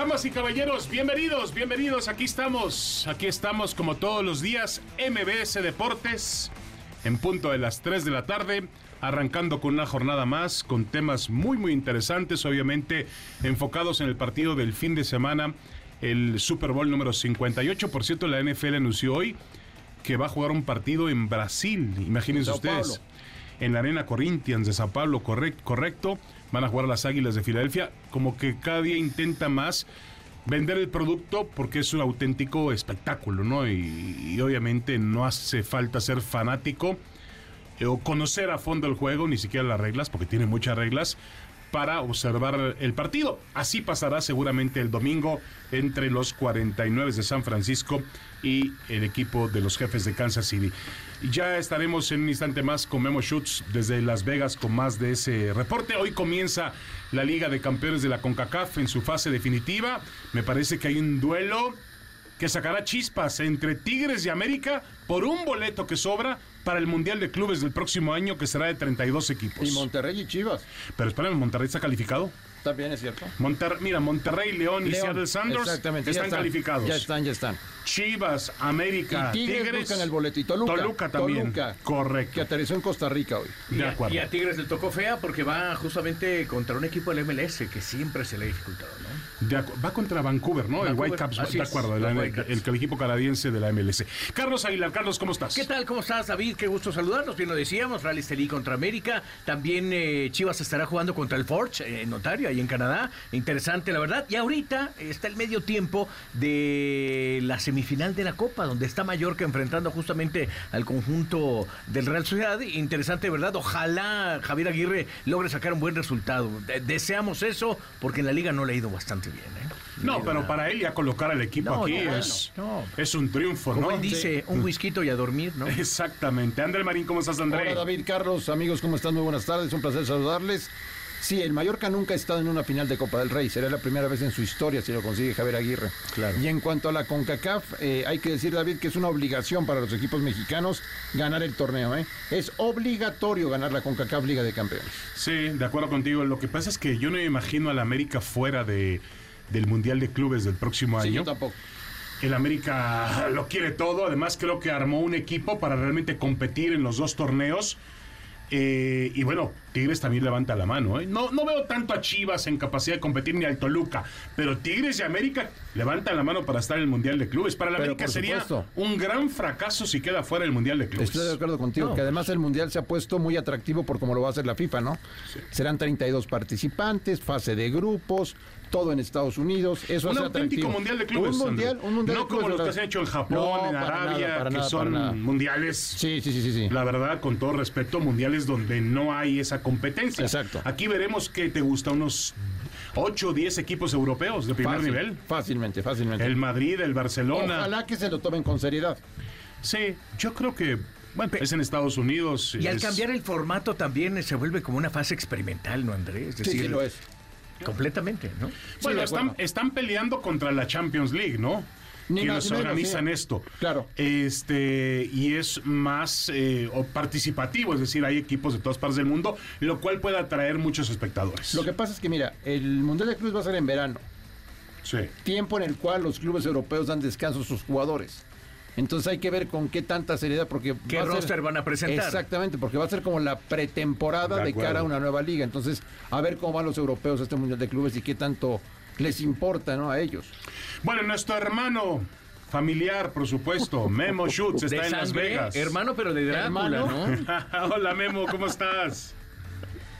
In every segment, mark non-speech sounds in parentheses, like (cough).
Damas y caballeros, bienvenidos, bienvenidos. Aquí estamos, aquí estamos como todos los días, MBS Deportes, en punto de las 3 de la tarde, arrancando con una jornada más, con temas muy, muy interesantes, obviamente enfocados en el partido del fin de semana, el Super Bowl número 58. Por cierto, la NFL anunció hoy que va a jugar un partido en Brasil, imagínense ustedes. En la Arena Corinthians de Sao Paulo, correct- correcto. Van a jugar las Águilas de Filadelfia. Como que cada día intenta más vender el producto porque es un auténtico espectáculo, ¿no? Y, obviamente no hace falta ser fanático eh, o conocer a fondo el juego, ni siquiera las reglas, porque tiene muchas reglas, para observar el partido. Así pasará seguramente el domingo entre los 49 de San Francisco y el equipo de los jefes de Kansas City. Ya estaremos en un instante más con Memo Schutz desde Las Vegas con más de ese reporte. Hoy comienza la Liga de Campeones de la CONCACAF en su fase definitiva. Me parece que hay un duelo que sacará chispas entre Tigres y América por un boleto que sobra para el Mundial de Clubes del próximo año que será de 32 equipos. Y Monterrey y Chivas. Pero espérame, Monterrey está calificado. También es cierto. Monter- mira, Monterrey, León y Seattle Sanders exactamente, ya están calificados. Ya están, ya están. Chivas, América, y Tigres, Tigres, buscan el boleto. Y Toluca. Toluca también. Toluca, Correcto. Que aterrizó en Costa Rica hoy. De Y a- acuerdo. Y a Tigres le tocó fea porque va justamente contra un equipo del MLS que siempre se le ha dificultado, ¿no? De va contra Vancouver, ¿no? el Whitecaps, de es, acuerdo, el, Whitecaps. el- el equipo canadiense de la MLS. Carlos Aguilar, Carlos, ¿cómo estás? ¿Qué tal? ¿Cómo estás, David? Qué gusto saludarnos. Bien lo decíamos, Rally Estelí contra América. También eh, Chivas estará jugando contra el Forge eh, en Ontario, ahí en Canadá. Interesante, la verdad. Y ahorita está el medio tiempo de la semifinal de la Copa, donde está Mallorca enfrentando justamente al conjunto del Real Sociedad. Interesante, ¿verdad? Ojalá Javier Aguirre logre sacar un buen resultado. De- deseamos eso, porque en la liga no le ha ido bastante bien, ¿eh? No, pero nada. para él ya colocar al equipo No, aquí no, es, no. es un triunfo, Como ¿no? él dice, un whisky y a dormir, ¿no? Exactamente. André Marín, ¿cómo estás, André? Hola David, Carlos, amigos, ¿cómo están? Muy buenas tardes, un placer saludarles. Sí, el Mallorca nunca ha estado en una final de Copa del Rey. Será la primera vez en su historia si lo consigue Javier Aguirre. Claro. Y en cuanto a la CONCACAF, eh, hay que decir, David, que es una obligación para los equipos mexicanos ganar el torneo. ¿eh? Es obligatorio ganar la CONCACAF Liga de Campeones. Sí, de acuerdo contigo. Lo que pasa es que yo no me imagino al América fuera de, del Mundial de Clubes del próximo Sí, año. yo tampoco. El América lo quiere todo. Además, creo que armó un equipo para realmente competir en los dos torneos. Eh, y bueno, Tigres también levanta la mano. ¿eh? No, no veo tanto a Chivas en capacidad de competir ni al Toluca. Pero Tigres y América levantan la mano para estar en el Mundial de Clubes. Para la Pero América sería supuesto. un gran fracaso si queda fuera del Mundial de Clubes. Estoy de acuerdo contigo, No, que además el Mundial se ha puesto muy atractivo por cómo lo va a hacer la FIFA, ¿no? Serán 32 participantes, fase de grupos, todo en Estados Unidos. Eso un hace auténtico atractivo. mundial de clubes. Un mundial, un mundial no de como clubes, los que se han hecho en Japón, No, en nada, Arabia, que nada, son mundiales. Sí, sí, sí, sí. sí. La verdad, con todo respeto, mundiales donde no hay esa competencia. Exacto. Aquí veremos que te gusta unos 8 o 10 equipos europeos de primer Fácil, nivel. Fácilmente, fácilmente. El Madrid, el Barcelona. Ojalá que se lo tomen con seriedad. Sí, yo creo que, bueno, es en Estados Unidos. Y al cambiar el formato también se vuelve como una fase experimental, ¿no, Andrés? Es Sí, decir, sí lo es. Completamente, ¿no? Bueno, están, están peleando contra la Champions League, ¿no? Ni Quienes más ni menos, organizan sí. esto. Claro. Este, y es más eh, o participativo, es decir, hay equipos de todas partes del mundo, lo cual puede atraer muchos espectadores. Lo que pasa es que, mira, el Mundial de Clubes va a ser en verano. Sí. Tiempo en el cual los clubes europeos dan descanso a sus jugadores. Entonces hay que ver con qué tanta seriedad, porque... ¿Qué va a ser- roster van a presentar? Exactamente, porque va a ser como la pretemporada De cara a una nueva liga. Entonces, a ver cómo van los europeos a este Mundial de Clubes y qué tanto les importa ¿no? a ellos. Bueno, nuestro hermano familiar, por supuesto, (laughs) Memo Schutz, está de en Las Vegas. hermano, pero de Drácula, Hermano. ¿no? (laughs) Hola Memo, ¿cómo estás?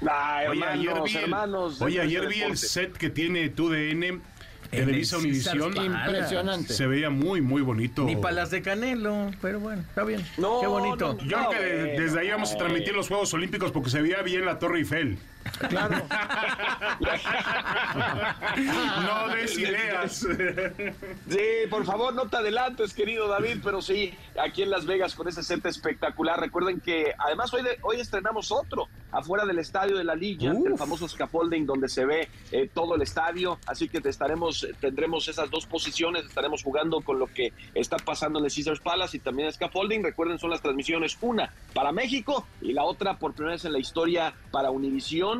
Ah, Oye, hermanos, ayer vi el, hermanos. de oye, ayer vi el set que tiene TUDN, Televisa el Univisión. Impresionante. Se veía muy, muy bonito. Ni palas de Canelo, pero bueno, está bien. No, Qué bonito. no, Yo creo que desde ahí vamos a transmitir los Juegos Olímpicos porque se veía bien la Torre Eiffel. Claro. (laughs) no des ideas. Sí, por favor, no te adelantes, querido David, pero sí, aquí en Las Vegas con ese set espectacular. Recuerden que además hoy, hoy estrenamos otro afuera del estadio de la Liga, el famoso scaffolding donde se ve eh, todo el estadio. Así que te estaremos, tendremos esas dos posiciones, estaremos jugando con lo que está pasando en el Caesars Palace y también el scaffolding. Recuerden, son las transmisiones, una para México y la otra por primera vez en la historia para Univisión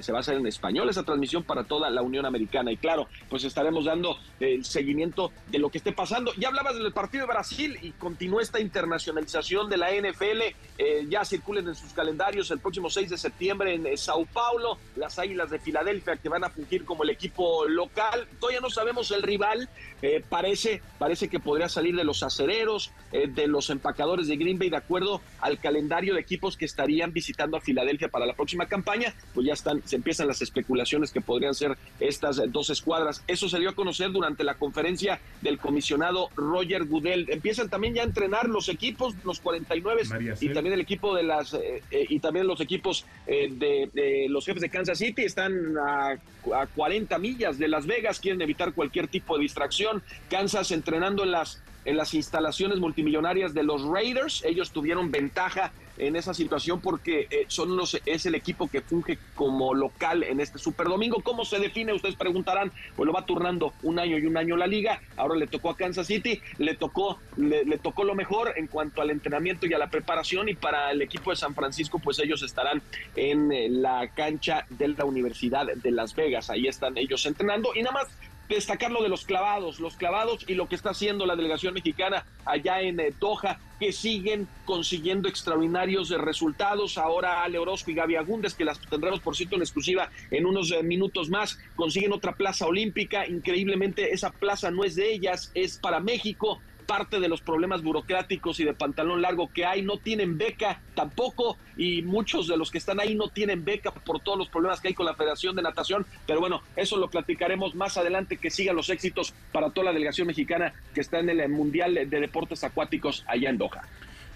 se va a hacer en español esa transmisión para toda la Unión Americana. Y claro, pues estaremos dando el seguimiento de lo que esté pasando. Ya hablabas del partido de Brasil y continúa esta internacionalización de la NFL. Eh, ya circulen en sus calendarios el próximo 6 de septiembre en eh, Sao Paulo, las Águilas de Filadelfia que van a fungir como el equipo local. Todavía no sabemos el rival. Eh, parece, parece que podría salir de los acereros, de los empacadores de Green Bay, de acuerdo al calendario de equipos que estarían visitando a Filadelfia para la próxima campaña. Pues ya están, se empiezan las especulaciones que podrían ser estas dos escuadras. Eso se dio a conocer durante la conferencia del comisionado Roger Goodell. Empiezan también ya a entrenar los equipos, los 49 y también el equipo de las eh, eh, y también los equipos eh, de, los jefes de Kansas City están a, a 40 millas de Las Vegas, quieren evitar cualquier tipo de distracción. Kansas entrenando en las en las instalaciones multimillonarias de los Raiders. Ellos tuvieron ventaja en esa situación porque eh, son los, es el equipo que funge como local en este Super Domingo. ¿Cómo se define? Ustedes preguntarán. Pues lo va turnando un año y un año la liga. Ahora le tocó a Kansas City, le tocó, le, tocó lo mejor en cuanto al entrenamiento y a la preparación. Y para el equipo de San Francisco, pues ellos estarán en eh, la cancha de la Universidad de Las Vegas. Ahí están ellos entrenando. Y nada más destacar lo de los clavados, los clavados y lo que está haciendo la delegación mexicana allá en eh, Doha, que siguen consiguiendo extraordinarios resultados. Ahora Ale Orozco y Gaby Agúndez, que las tendremos por cierto en exclusiva en unos eh, minutos más, consiguen otra plaza olímpica. Increíblemente esa plaza no es de ellas, es para México parte de los problemas burocráticos y de pantalón largo que hay, no tienen beca tampoco y muchos de los que están ahí no tienen beca por todos los problemas que hay con la Federación de Natación, pero bueno, eso lo platicaremos más adelante, que sigan los éxitos para toda la delegación mexicana que está en el Mundial de Deportes Acuáticos allá en Doha.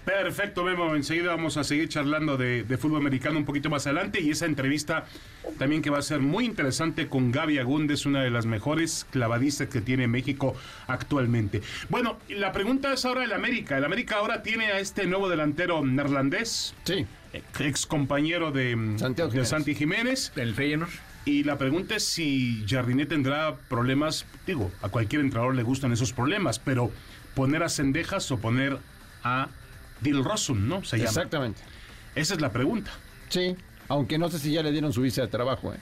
Perfecto, Memo. Enseguida vamos a seguir charlando de, fútbol americano un poquito más adelante y esa entrevista también que va a ser muy interesante con Gaby Agúndez, una de las mejores clavadistas que tiene México actualmente. Bueno, la pregunta es ahora el América. El América ahora tiene a este nuevo delantero neerlandés. Sí. Ex compañero de, de Santi Jiménez. El Feyenoord. Y la pregunta es si Jardinet tendrá problemas. Digo, a cualquier entrenador le gustan esos problemas, pero poner a Cendejas o poner a Dilrosun, ¿no? Se Exactamente. Esa es la pregunta. Sí, aunque no sé si ya le dieron su visa de trabajo. ¿eh?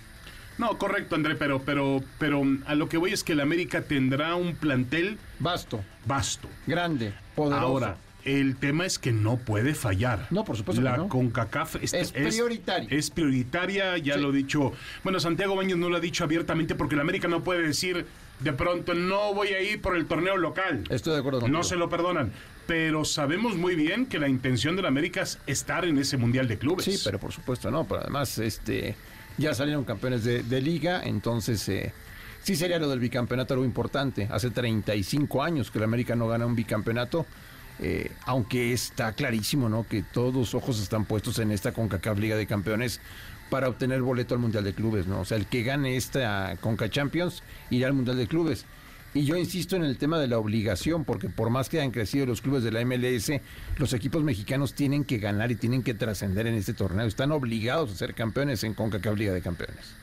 No, correcto, André, pero, pero, pero a lo que voy es que el América tendrá un plantel vasto, vasto, grande, poderoso. Ahora, el tema es que no puede fallar. No, por supuesto. La que no. CONCACAF es, es, prioritaria. Es, prioritaria, ya lo he dicho. Bueno, Santiago Baños no lo ha dicho abiertamente porque el América no puede decir de pronto no voy a ir por el torneo local. Estoy de acuerdo. No se lo perdonan pero sabemos muy bien que la intención del América es estar en ese Mundial de Clubes. Sí, pero por supuesto no, pero además este ya salieron campeones de, liga, entonces eh, sí sería lo del bicampeonato algo importante. Hace 35 años que el América no gana un bicampeonato, eh, aunque está clarísimo ¿no? que todos los ojos están puestos en esta CONCACAF Liga de Campeones para obtener boleto al Mundial de Clubes, ¿no? O sea, el que gane esta CONCA Champions irá al Mundial de Clubes. Y yo insisto en el tema de la obligación, porque por más que hayan crecido los clubes de la MLS, los equipos mexicanos tienen que ganar y tienen que trascender en este torneo. Están obligados a ser campeones en CONCACAF Liga de Campeones.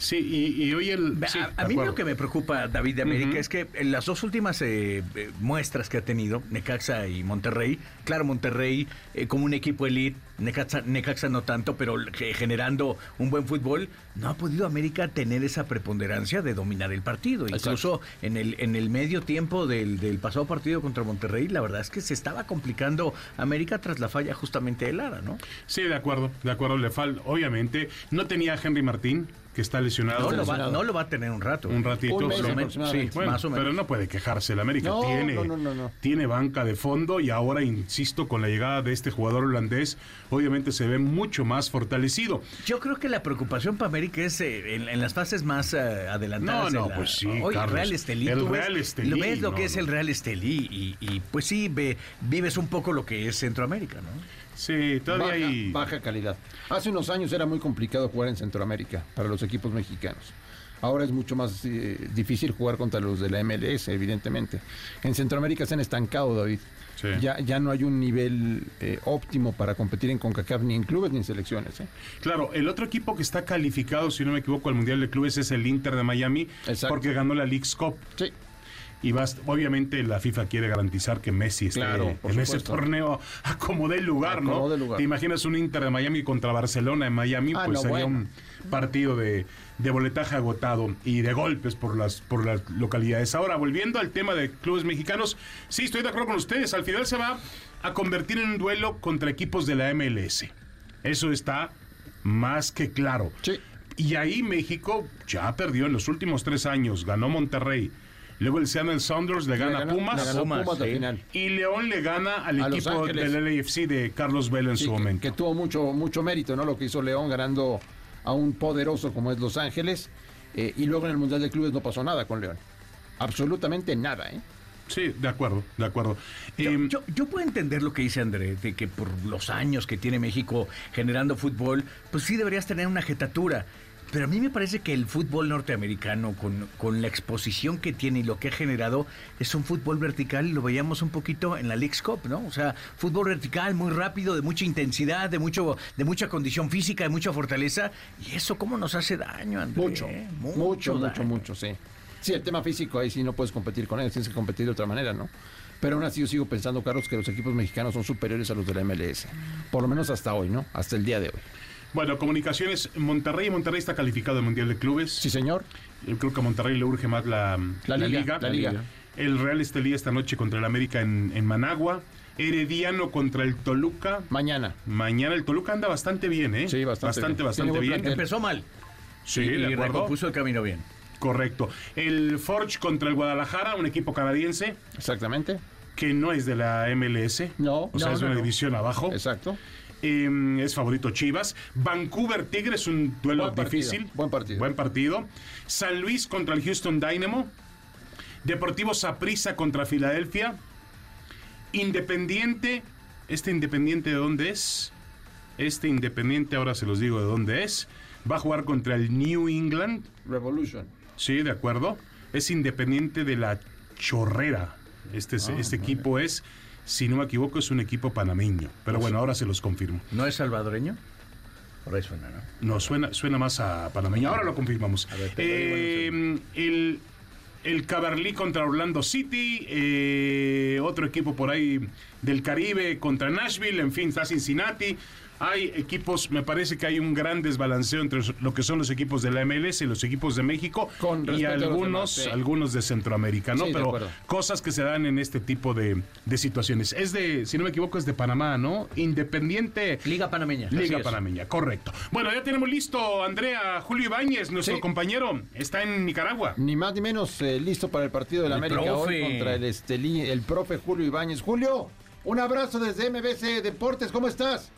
Sí, y, hoy el... a, mí lo que me preocupa, David de América, es que en las dos últimas eh, eh, muestras que ha tenido, Necaxa y Monterrey, claro, Monterrey eh, como un equipo elite, Necaxa, Necaxa no tanto, pero generando un buen fútbol, no ha podido América tener esa preponderancia de dominar el partido. Incluso en el, en el medio tiempo del, del, pasado partido contra Monterrey, la verdad es que se estaba complicando América tras la falla justamente de Lara, ¿no? Sí, de acuerdo, de acuerdo, le falta, obviamente, no tenía Henry Martín, que está lesionado. No lo, va, a tener un rato. Un ratito. sí, más o menos. Pero no puede quejarse. El América tiene, tiene banca de fondo y ahora, insisto, con la llegada de este jugador holandés, obviamente se ve mucho más fortalecido. Yo creo que la preocupación para América es eh, en, las fases más eh, adelantadas. No, no, pues sí, Hoy, Real Estelí. El Real Estelí. Lo ves lo que es el Real Estelí y, y, pues sí, ve, vives un poco lo que es Centroamérica, ¿no? Sí, todavía baja, hay... baja calidad. Hace unos años era muy complicado jugar en Centroamérica para los equipos mexicanos. Ahora es mucho más eh, difícil jugar contra los de la MLS, evidentemente. En Centroamérica se han estancado, David. Sí. Ya, ya no hay un nivel eh, óptimo para competir en CONCACAF ni en clubes ni en selecciones. ¿eh? Claro, el otro equipo que está calificado, si no me equivoco, al Mundial de Clubes es el Inter de Miami, Exacto. porque ganó la League's Cup. Sí. Y bast- obviamente la FIFA quiere garantizar que Messi esté Claro, en ese torneo (laughs) acomode el lugar, ¿no? Acomode el lugar. ¿Te imaginas un Inter de Miami contra Barcelona en Miami? Ah, pues no, sería bueno. un partido de, de boletaje agotado y de golpes por las, por las localidades. Ahora, volviendo al tema de clubes mexicanos, sí, estoy de acuerdo con ustedes. Al final se va a convertir en un duelo contra equipos de la MLS. Eso está más que claro. Sí. Y ahí México ya perdió en los últimos tres años. Ganó Monterrey. Luego el Seattle Sounders le gana a Le ganó- Pumas. le ganó Pumas, Pumas la sí. final. Y León le gana al A equipo del LAFC de Carlos Vela en Sí, su que- momento. Que, tuvo mucho, mucho mérito, ¿no? Lo que hizo León ganando a un poderoso como es Los Ángeles. eh, y luego en el Mundial de Clubes no pasó nada con León. Absolutamente nada, ¿eh? Sí, de acuerdo, de acuerdo. Yo, Em, yo- yo puedo entender lo que dice André, de que por los años que tiene México generando fútbol, pues sí deberías tener una jetatura. Pero a mí me parece que el fútbol norteamericano, con, con la exposición que tiene y lo que ha generado, es un fútbol vertical y lo veíamos un poquito en la League's Cup, ¿no? O sea, fútbol vertical, muy rápido, de mucha intensidad, de mucho de mucha condición física, de mucha fortaleza. Y eso, ¿cómo nos hace daño, André? Mucho, mucho, mucho, daño. mucho, sí. Sí, el tema físico ahí sí no puedes competir con él, tienes que competir de otra manera, ¿no? Pero aún así yo sigo pensando, Carlos, que los equipos mexicanos son superiores a los de la MLS. Por lo menos hasta hoy, ¿no? Hasta el día de hoy. Bueno, comunicaciones. Monterrey, Monterrey está calificado al Mundial de Clubes. Sí, señor. Yo creo que a Monterrey le urge más la, La liga, la liga. El Real Estelí esta noche contra el América en, en Managua. Herediano contra el Toluca. Mañana. Mañana el Toluca anda bastante bien, ¿eh? Sí, bastante Bastante, bien. bastante bien. plantel. Empezó mal. Sí, y, de y acuerdo. recompuso el camino bien. Correcto. El Forge contra el Guadalajara, un equipo canadiense Exactamente. que no es de la MLS. No, O sea, no, es no, una no. división abajo. Exacto. Eh, es favorito Chivas. Vancouver Tigres, un duelo Buen partido, difícil. buen partido. Buen partido. San Luis contra el Houston Dynamo. Deportivo Saprissa contra Filadelfia. Independiente. ¿Este Independiente de dónde es? Este Independiente, ahora se los digo de dónde es. Va a jugar contra el New England. Revolution. Sí, de acuerdo. Es Independiente de la Chorrera. Este, es- este equipo es, si no me equivoco, es un equipo panameño. Pero bueno, ahora se los confirmo. ¿No es salvadoreño? Por ahí suena, ¿no? No, suena, suena más a panameño. Ahora lo confirmamos. A ver, Eh, el, el Caberlí contra Orlando City. eh, otro equipo por ahí del Caribe contra Nashville. En fin, está Cincinnati. Hay equipos, me parece que hay un gran desbalanceo entre lo que son los equipos de la MLS y los equipos de México Con y algunos, demás, sí. algunos de Centroamérica, ¿no? Sí, de Pero cosas que se dan en este tipo de, de situaciones. Es de, si no me equivoco, es de Panamá, ¿no? Independiente. Liga Panameña. Liga. Panameña, correcto. Bueno, ya tenemos listo, Andrea, Julio Ibáñez, nuestro Sí. compañero, está en Nicaragua. Ni más ni menos eh, listo para el partido del El América profe. hoy contra el Estelí, el profe Julio Ibáñez. Julio, un abrazo desde MBC Deportes, ¿cómo estás?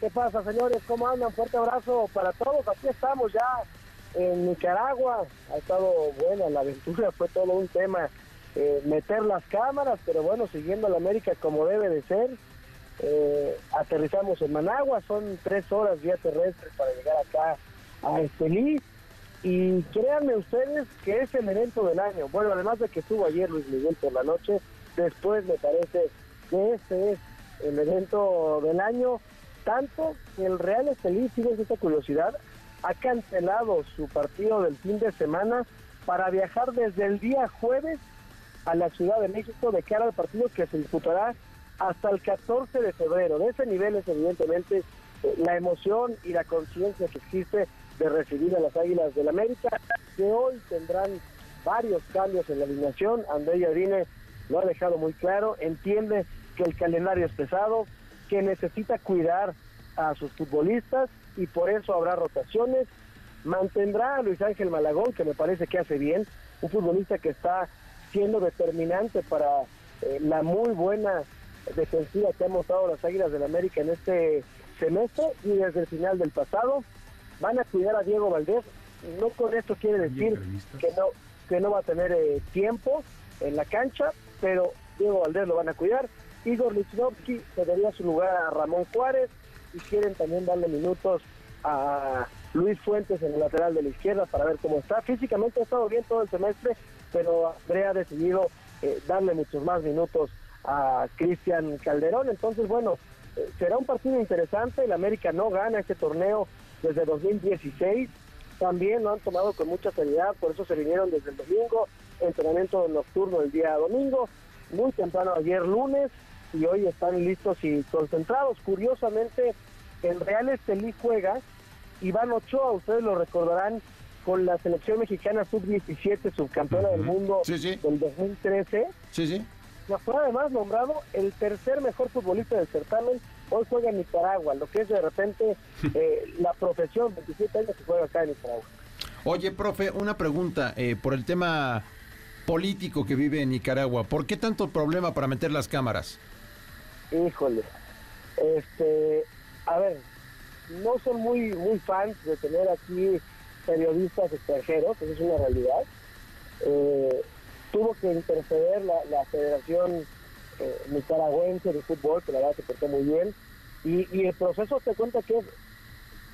¿Qué pasa, señores? ¿Cómo andan? Fuerte abrazo para todos. Aquí estamos ya en Nicaragua. Ha estado buena la aventura, fue todo un tema eh, meter las cámaras, pero bueno, siguiendo la América como debe de ser. Eh, aterrizamos en Managua, son tres horas vía terrestre para llegar acá a Estelí. Y créanme ustedes que es el evento del año. Bueno, además de que estuvo ayer Luis Miguel por la noche, después me parece que este es el evento del año. Tanto que el Real Estelí, fíjense esta curiosidad, ha cancelado su partido del fin de semana para viajar desde el día jueves a la Ciudad de México de cara al partido que se disputará hasta el 14 de febrero. De ese nivel es evidentemente eh, la emoción y la conciencia que existe de recibir a las Águilas del América, que hoy tendrán varios cambios en la alineación. André Jardine lo ha dejado muy claro, entiende que el calendario es pesado, que necesita cuidar a sus futbolistas y por eso habrá rotaciones. Mantendrá a Luis Ángel Malagón, que me parece que hace bien, un futbolista que está siendo determinante para eh, la muy buena defensiva que han mostrado las Águilas del América en este semestre y desde el final del pasado. Van a cuidar a Diego Valdés. No con esto quiere decir que no, que no va a tener eh, tiempo en la cancha, pero Diego Valdés lo van a cuidar. Igor Lichnowsky daría su lugar a Ramón Juárez y quieren también darle minutos a Luis Fuentes en el lateral de la izquierda para ver cómo está. Físicamente ha estado bien todo el semestre, pero Andrea ha decidido eh, darle muchos más minutos a Cristian Calderón. Entonces, bueno, eh, será un partido interesante. El América no gana este torneo desde 2016. También lo han tomado con mucha seriedad, por eso se vinieron desde el domingo, entrenamiento nocturno el día domingo, muy temprano ayer lunes, y hoy están listos y concentrados. Curiosamente, en Real Estelí juega Iván Ochoa, ustedes lo recordarán, con la selección mexicana sub-17, subcampeona del mundo del 2013. Sí, sí. Fue además nombrado el tercer mejor futbolista del certamen. Hoy juega en Nicaragua, lo que es de repente (laughs) eh, la profesión, 27 años que juega acá en Nicaragua. Oye, profe, una pregunta eh, por el tema político que vive en Nicaragua. ¿Por qué tanto problema para meter las cámaras? Híjole, este, a ver, no son muy muy fans de tener aquí periodistas extranjeros, eso es una realidad. Eh, tuvo que interceder la, Federación eh, Nicaragüense de Fútbol, que la verdad se portó muy bien, y, el proceso se cuenta que es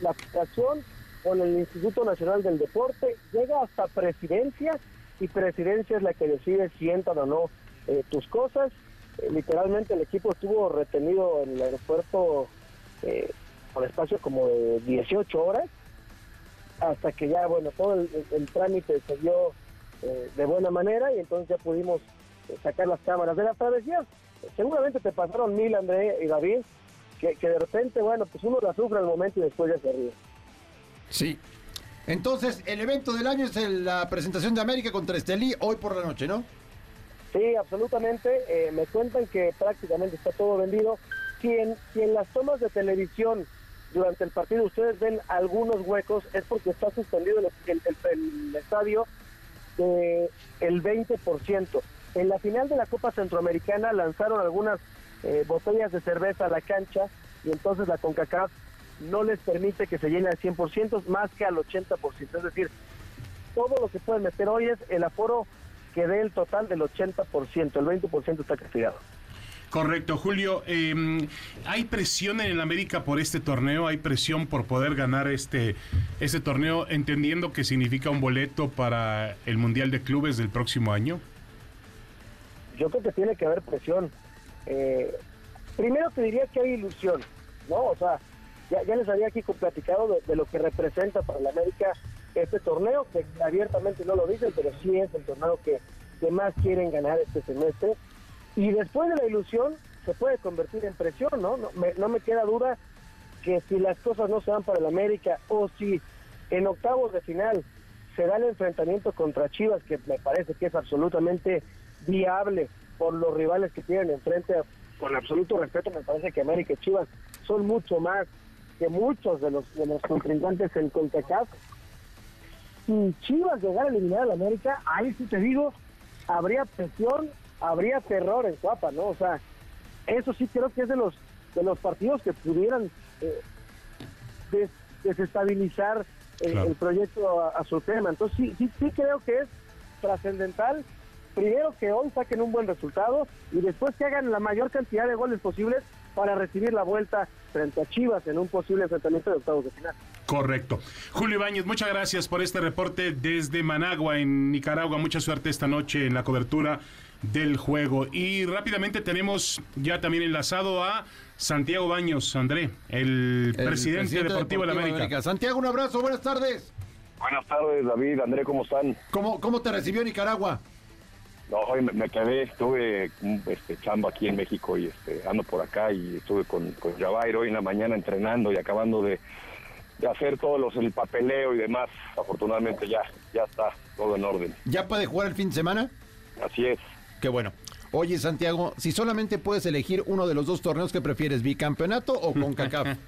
la aplicación con el Instituto Nacional del Deporte, llega hasta presidencia, y presidencia es la que decide si entran o no eh, tus cosas. Literalmente el equipo estuvo retenido en el aeropuerto por espacio como de 18 horas, hasta que ya, bueno, todo el, trámite se dio eh, de buena manera y entonces ya pudimos eh, sacar las cámaras de las travesías. Seguramente te pasaron mil, André y David, que, de repente, bueno, pues uno la sufre al momento y después ya se ríe. Sí. Entonces, el evento del año es la presentación de América contra Estelí hoy por la noche, ¿no? Sí, absolutamente. Eh, me cuentan que prácticamente está todo vendido. Si si en las tomas de televisión durante el partido ustedes ven algunos huecos, es porque está suspendido el, el, estadio de el 20%. En la final de la Copa Centroamericana lanzaron algunas eh, botellas de cerveza a la cancha y entonces la CONCACAF no les permite que se llene al 100% más que al 80%. Es decir, todo lo que pueden meter hoy es el aforo que dé el total del 80%, el 20% está castigado. Correcto, Julio. Em, ¿Hay presión en el América por este torneo? ¿Hay presión por poder ganar este, este torneo, entendiendo que significa un boleto para el Mundial de Clubes del próximo año? Yo creo que tiene que haber presión. Eh, primero te diría que hay ilusión, ¿no? O sea, ya, les había aquí platicado de, lo que representa para el América este torneo, que abiertamente no lo dicen, pero sí es el torneo que, que más quieren ganar este semestre y después de la ilusión se puede convertir en presión, ¿no? No me, no me queda duda que si las cosas no se dan para el América o si en octavos de final se da el enfrentamiento contra Chivas, que me parece que es absolutamente viable por los rivales que tienen enfrente, con absoluto respeto, me parece que América y Chivas son mucho más que muchos de los, de los contrincantes en CONCACAF. Si Chivas llegara a eliminar a la América, ahí sí te digo, habría presión habría terror en Cuapa, ¿no? O sea, eso sí creo que es de los de los partidos que pudieran eh, desestabilizar el, proyecto a, su tema. Entonces sí, sí, sí creo que es trascendental. Primero que hoy saquen un buen resultado y después que hagan la mayor cantidad de goles posibles para recibir la vuelta frente a Chivas en un posible enfrentamiento de octavos de final. Correcto. Julio Ibáñez, muchas gracias por este reporte desde Managua, en Nicaragua. Mucha suerte esta noche en la cobertura del juego. Y rápidamente tenemos ya también enlazado a Santiago Baños, André, el, presidente, deportivo, de, la América. Santiago, un abrazo, buenas tardes. Buenas tardes, David, André, ¿cómo están? ¿Cómo, cómo te recibió Nicaragua? No, hoy me, quedé, estuve este, chamba aquí en México y este, ando por acá y estuve con, con hoy en la mañana entrenando y acabando de, de hacer todos los el papeleo y demás. Afortunadamente ya, ya está todo en orden. ¿Ya puede jugar el fin de semana? Así es. Qué bueno. Oye, Santiago, si solamente puedes elegir uno de los dos torneos que prefieres, bicampeonato o CONCACAF. (laughs)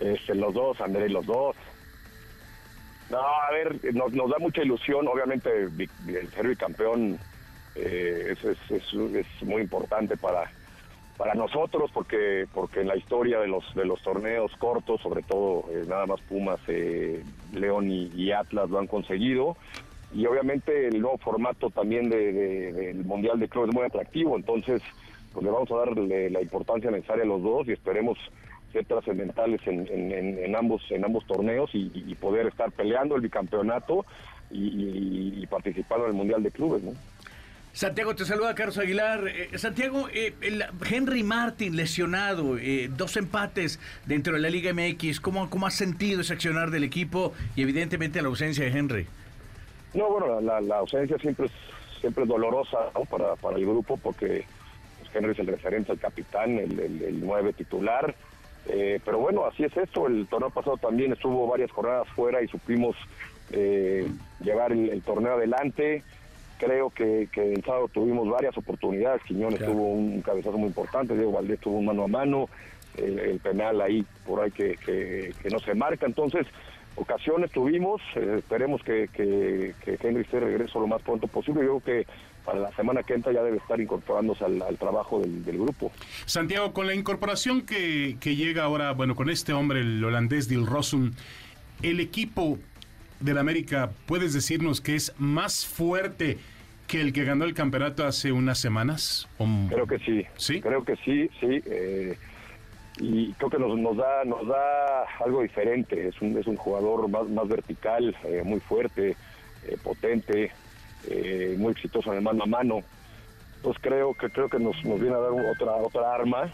este, los dos, André, los dos. No, a ver, nos, da mucha ilusión, obviamente el ser bicampeón eh, es, muy importante para, para nosotros porque porque en la historia de los de los torneos cortos sobre todo eh, nada más Pumas eh, León y, Atlas lo han conseguido. Y obviamente el nuevo formato también de, del Mundial de Clubes es muy atractivo, entonces pues le vamos a dar la importancia necesaria a los dos y esperemos ser trascendentales en, en, ambos en ambos torneos y, poder estar peleando el bicampeonato y, participando en el Mundial de Clubes. ¿no? Santiago, te saluda Carlos Aguilar. Eh, Santiago, eh, Henry Martin lesionado, eh, dos empates dentro de la Liga MX. ¿Cómo, ¿Cómo has sentido ese accionar del equipo y evidentemente la ausencia de Henry? No, bueno, la, ausencia siempre es, siempre es dolorosa para, para el grupo porque pues, Henry es el referente, el capitán, el, el, nueve titular. Eh, pero bueno, así es esto. El torneo pasado también estuvo varias jornadas fuera y supimos eh, llevar el, torneo adelante. Creo que, que el sábado tuvimos varias oportunidades. Quiñones tuvo un cabezazo muy importante, Diego Valdés tuvo un mano a mano, el, penal ahí por ahí que, que no se marca. Entonces, ocasiones tuvimos. Eh, esperemos que, que, Henry esté regreso lo más pronto posible. Yo creo que para la semana que entra ya debe estar incorporándose al, trabajo del, grupo. Santiago, con la incorporación que, llega ahora, bueno, con este hombre, el holandés Dil Rossum, el equipo del América, ¿puedes decirnos que es más fuerte que el que ganó el campeonato hace unas semanas? Creo que sí. ¿Sí? Creo que sí, sí. Eh, y creo que nos, nos da nos da algo diferente es un es un jugador más más vertical eh, muy fuerte eh, potente eh, muy exitoso en el mano a mano entonces creo que creo que nos, nos viene a dar otra otra arma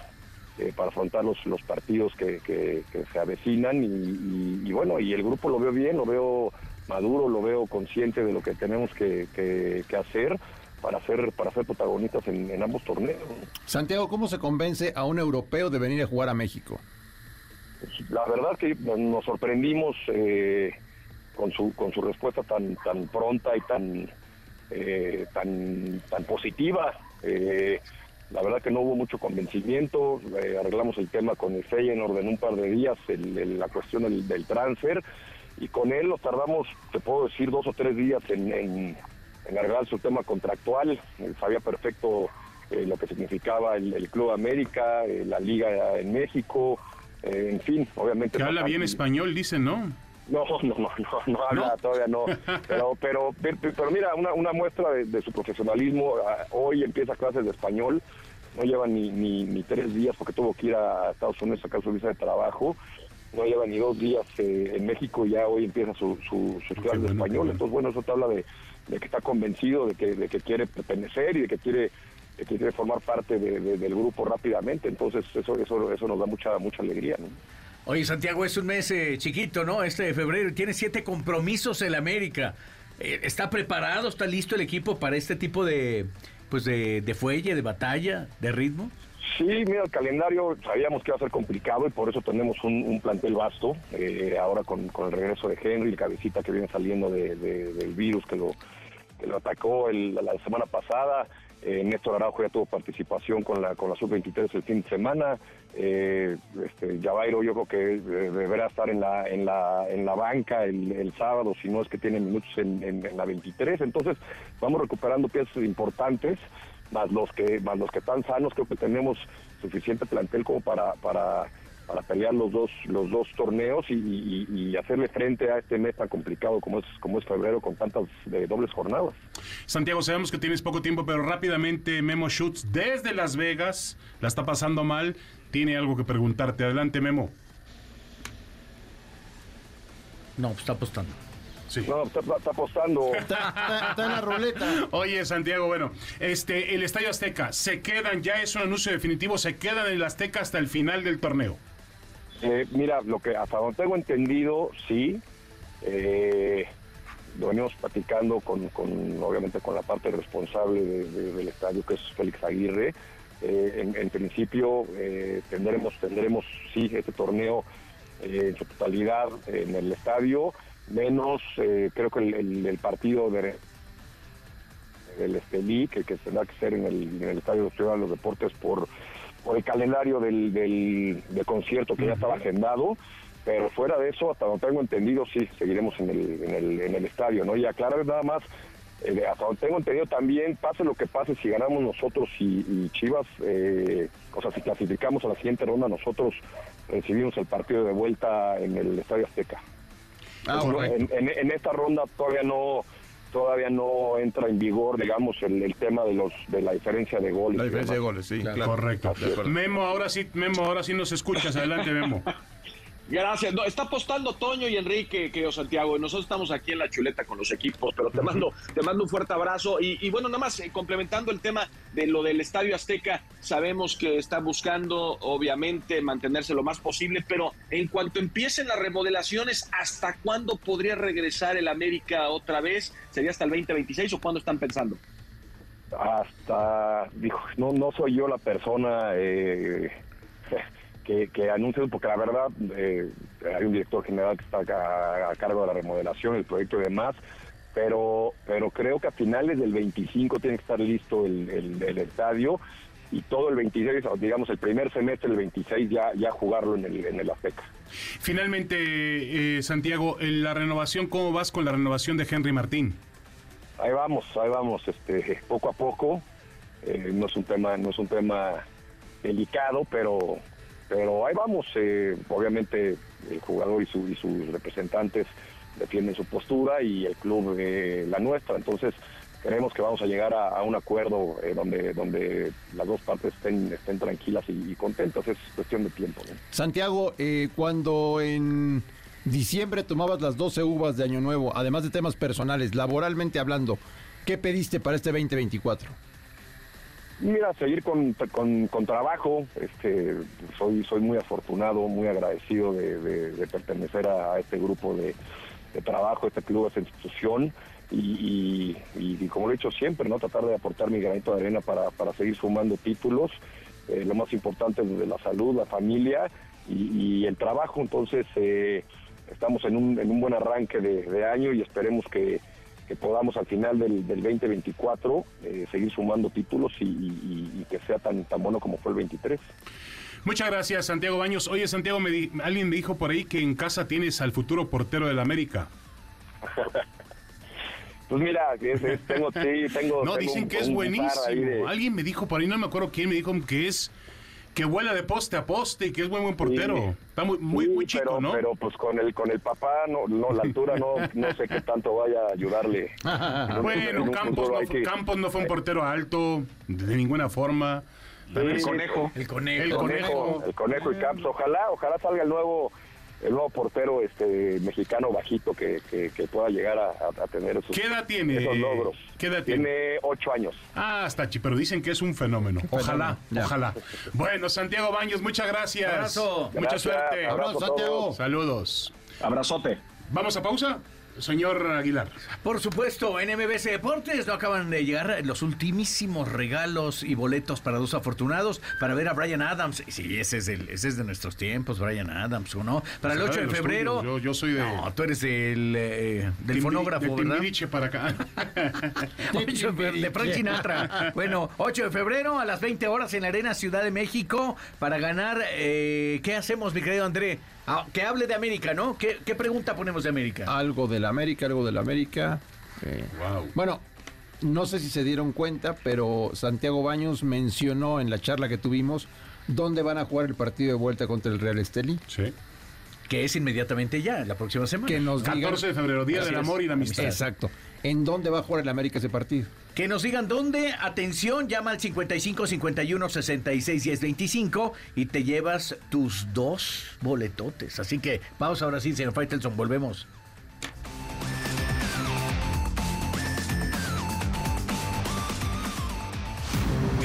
para afrontar los, los partidos que, que, se avecinan y, bueno y el grupo lo veo bien lo veo maduro lo veo consciente de lo que tenemos que, que hacer para ser, para ser protagonistas en, ambos torneos. Santiago, ¿cómo se convence a un europeo de venir a jugar a México? Pues, la verdad que nos sorprendimos eh, con su con su respuesta tan tan pronta y tan eh, tan tan positiva. Eh, la verdad que no hubo mucho convencimiento, arreglamos el tema con el Feyenoord en un par de días, la cuestión del, del transfer, y con él nos tardamos, te puedo decir, dos o tres días en en su tema contractual, sabía perfecto eh, lo que significaba el, Club América, eh, la Liga en México, eh, en fin, obviamente... Que habla bien español, dicen, ¿no? (laughs) No, no, no, no, habla todavía no. (laughs) Pero, pero, pero, mira, una, una muestra de, su profesionalismo, ah, hoy empieza clases de español, no lleva ni, ni, ni, tres días porque tuvo que ir a Estados Unidos a sacar su visa de trabajo, no lleva ni dos días en México, ya hoy empieza su, su, sus clases de español, entonces bueno, eso te habla de, de que está convencido de que, de que quiere pertenecer y de que quiere que quiere formar parte del grupo rápidamente. Entonces eso eso eso nos da mucha mucha alegría. ¿no? Oye, Santiago, es un mes eh, chiquito, ¿no? Este de febrero tiene siete compromisos en América. Eh, ¿Está preparado, está listo el equipo para este tipo de, pues de, de fuelle, de batalla, de ritmo? Sí, mira, el calendario sabíamos que iba a ser complicado y por eso tenemos un, plantel vasto. Eh, ahora con, el regreso de Henry, el cabecita que viene saliendo del virus que lo, que lo atacó la semana pasada. Eh, Néstor Araujo ya tuvo participación con la con la sub-23 el fin de semana. Eh, este, Yavairo yo creo que eh, deberá estar en la en la en la banca el, sábado, si no es que tiene minutos en, en, la 23. Entonces vamos recuperando piezas importantes más los que más los que están sanos creo que tenemos suficiente plantel como para para para pelear los dos los dos torneos y, hacerle frente a este mes tan complicado como es como es febrero con tantas de dobles jornadas. Santiago, sabemos que tienes poco tiempo, pero rápidamente Memo Schutz desde Las Vegas la está pasando mal, tiene algo que preguntarte. Adelante, Memo. No, pues está apostando. No, está, apostando. (laughs) Está, en la ruleta. Oye, Santiago, bueno, este, el Estadio Azteca, ¿se quedan, ya es un anuncio definitivo, se quedan en el Azteca hasta el final del torneo? Eh, mira, lo que hasta donde tengo entendido, sí. Eh, lo venimos platicando con, obviamente, con la parte responsable del estadio, que es Félix Aguirre. Eh, en, principio tendremos, tendremos, sí, este torneo en su totalidad en el estadio menos eh, creo que el, partido de el Estelí, que, que tendrá que ser en el, en el Estadio de los Deportes por, por el calendario del, del, concierto que ya estaba agendado, pero fuera de eso, hasta donde tengo entendido, sí, seguiremos en el, en el, en el estadio, ¿no? Y aclarar nada más, eh, hasta donde tengo entendido también, pase lo que pase, si ganamos nosotros y, Chivas, eh, o sea, si clasificamos a la siguiente ronda, nosotros recibimos el partido de vuelta en el Estadio Azteca. Ah, en, esta ronda todavía no todavía no entra en vigor, digamos, el, el tema de los de la diferencia de goles. La diferencia de goles, sí. Claro. claro. Correcto. Memo, ahora sí, Memo, ahora sí nos escuchas. Adelante, Memo. (laughs) Gracias. No, está apostando Toño y Enrique, querido Santiago. Nosotros estamos aquí en la chuleta con los equipos, pero te mando, te mando un fuerte abrazo. Y, y bueno, nada más eh, complementando el tema de lo del Estadio Azteca, sabemos que está buscando, obviamente, mantenerse lo más posible, pero en cuanto empiecen las remodelaciones, ¿hasta cuándo podría regresar el América otra vez? ¿Sería hasta el 2026 o cuándo están pensando? hasta dijo no no soy yo la persona eh, que, que anuncia porque la verdad eh, hay un director general que está a, a cargo de la remodelación el proyecto y demás pero pero creo que a finales del 25 tiene que estar listo el, el- el estadio y todo el 26 o digamos el primer semestre del 26 ya ya jugarlo en el en el Azteca Finalmente, eh, Santiago, la renovación, ¿cómo vas con la renovación de Henry Martín? ahí vamos, ahí vamos, este, poco a poco. Eh, no es un tema, no es un tema delicado, pero, pero ahí vamos. Eh, obviamente el jugador y, su- y sus representantes defienden su postura y el club eh, la nuestra. Entonces creemos que vamos a llegar a, un acuerdo eh, donde, donde las dos partes estén, estén tranquilas y, y contentas. Es cuestión de tiempo. ¿no? Santiago, eh, cuando en diciembre tomabas las 12 uvas de Año Nuevo, además de temas personales, laboralmente hablando, ¿qué pediste para este 2024? Mira, seguir con, con, con trabajo, este, soy, soy muy afortunado, muy agradecido de, pertenecer a, este grupo de, trabajo, este club, esta institución, y, como lo he dicho siempre, no tratar de aportar mi granito de arena para, para seguir sumando títulos. Eh, lo más importante es de la salud, la familia y, el trabajo, entonces eh, estamos en un, en un buen arranque de año y esperemos que, que podamos al final del, del 2024 eh, seguir sumando títulos y, y- y que sea tan, tan bueno como fue el 23. Muchas gracias, Santiago Baños. Oye, Santiago, me di- alguien me dijo por ahí que en casa tienes al futuro portero del América. (laughs) Pues mira, es- es- tengo, sí, tengo... No, tengo dicen un- que es buenísimo. de- Alguien me dijo por ahí, no me acuerdo quién me dijo que es que vuela de poste a poste y que es buen buen portero. Sí. Está muy muy, Sí, muy chico, pero, ¿no? Pero pues con el con el papá, no, no la altura no, no sé qué tanto vaya a ayudarle. (laughs) Un- Bueno, un Campos no, que- Campos no fue un portero alto, de ninguna forma. Sí, El conejo. El conejo. El el conejo. conejo, el conejo y Caps. Ojalá, ojalá salga el nuevo el nuevo portero este mexicano bajito que, que, que pueda llegar a, tener esos, ¿Qué edad tiene? esos logros. ¿Qué edad tiene? Tiene ocho años. Ah, está chi, pero dicen que es un fenómeno. Ojalá, ojalá. Bueno, Santiago Baños, muchas gracias. Abrazo. Mucha Gracias, suerte. abrazo Abrazo, Santiago. Saludos. Abrazote. Vamos a pausa, señor Aguilar. Por supuesto, en MBC Deportes no acaban de llegar los ultimísimos regalos y boletos para dos afortunados para ver a Brian Adams. Sí, ese es, el, ese es de nuestros tiempos, Brian Adams, ¿o no? Para el Será 8 de de febrero. yo- yo soy de- No, tú eres del, eh, del fonógrafo, de ¿verdad? Timbiriche para acá. (laughs) 8 de de Frank Sinatra. Bueno, 8 de febrero a las 20 horas en la Arena Ciudad de México para ganar. eh, ¿Qué hacemos, mi querido André? Ah, que hable de América, ¿no? ¿Qué, qué pregunta ponemos de América? Algo del América, algo del América. Eh, wow. Bueno, no sé si se dieron cuenta, pero Santiago Baños mencionó en la charla que tuvimos dónde van a jugar el partido de vuelta contra el Real Estelí. Sí. Que es inmediatamente ya, la próxima semana. Que nos digan 14 de febrero, Día del. Amor y la Amistad. Exacto. ¿En dónde va a jugar el América ese partido? Que nos digan dónde. Atención, llama al 55 51 66 10 25 y te llevas tus dos boletotes. Así que vamos ahora sí, señor Faitelson, volvemos.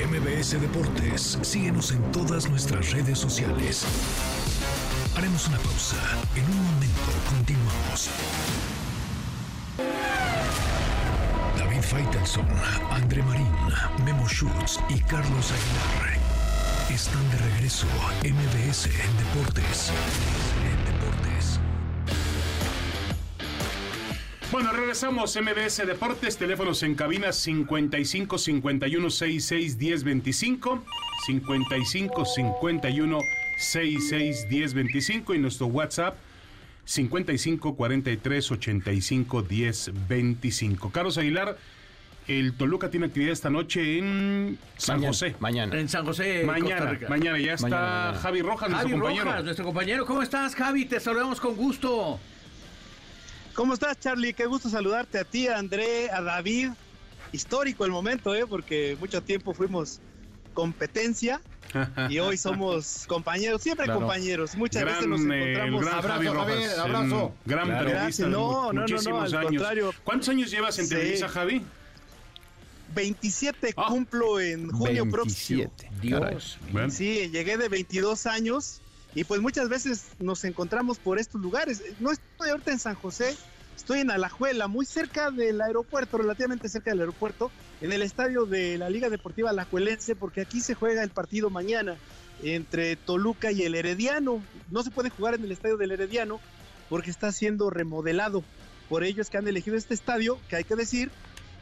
MBS Deportes, síguenos en todas nuestras redes sociales. Haremos una pausa. En un momento continuamos. David Faitelson, André Marín, Memo Schutz y Carlos Aguilar están de regreso. MBS en Deportes. En Deportes. Bueno, regresamos MBS Deportes, teléfonos en cabina 55 51 66 10 25, 55 51 66 10 25 y nuestro WhatsApp 55 43 85 10 25. Carlos Aguilar, el Toluca tiene actividad esta noche en San Mañana, José. Mañana. En San José, Costa Mañana, Rica. mañana ya está Mañana, mañana. Javi Rojas, nuestro Javi compañero. Rojas, nuestro compañero. ¿Cómo estás, Javi? Te saludamos con gusto. ¿Cómo estás, Charlie? Qué gusto saludarte a ti, a André, a David. Histórico el momento, ¿eh? Porque mucho tiempo fuimos competencia y hoy somos compañeros, siempre compañeros. Muchas veces nos eh, encontramos. abrazo, Javi abrazo. Gran periodista. No, no, no, no, al años. contrario. ¿Cuántos años llevas en Sí. Televisa, Javi? 27 Ah. cumplo en junio 27. próximo. Dios. Bueno. Sí, llegué de 22 años y pues muchas veces nos encontramos por estos lugares. No estoy ahorita en San José, estoy en Alajuela, muy cerca del aeropuerto, relativamente cerca del aeropuerto, en el estadio de la Liga Deportiva Alajuelense, porque aquí se juega el partido mañana entre Toluca y el Herediano. No se puede jugar en el estadio del Herediano porque está siendo remodelado. Por ello es que han elegido este estadio, que hay que decir,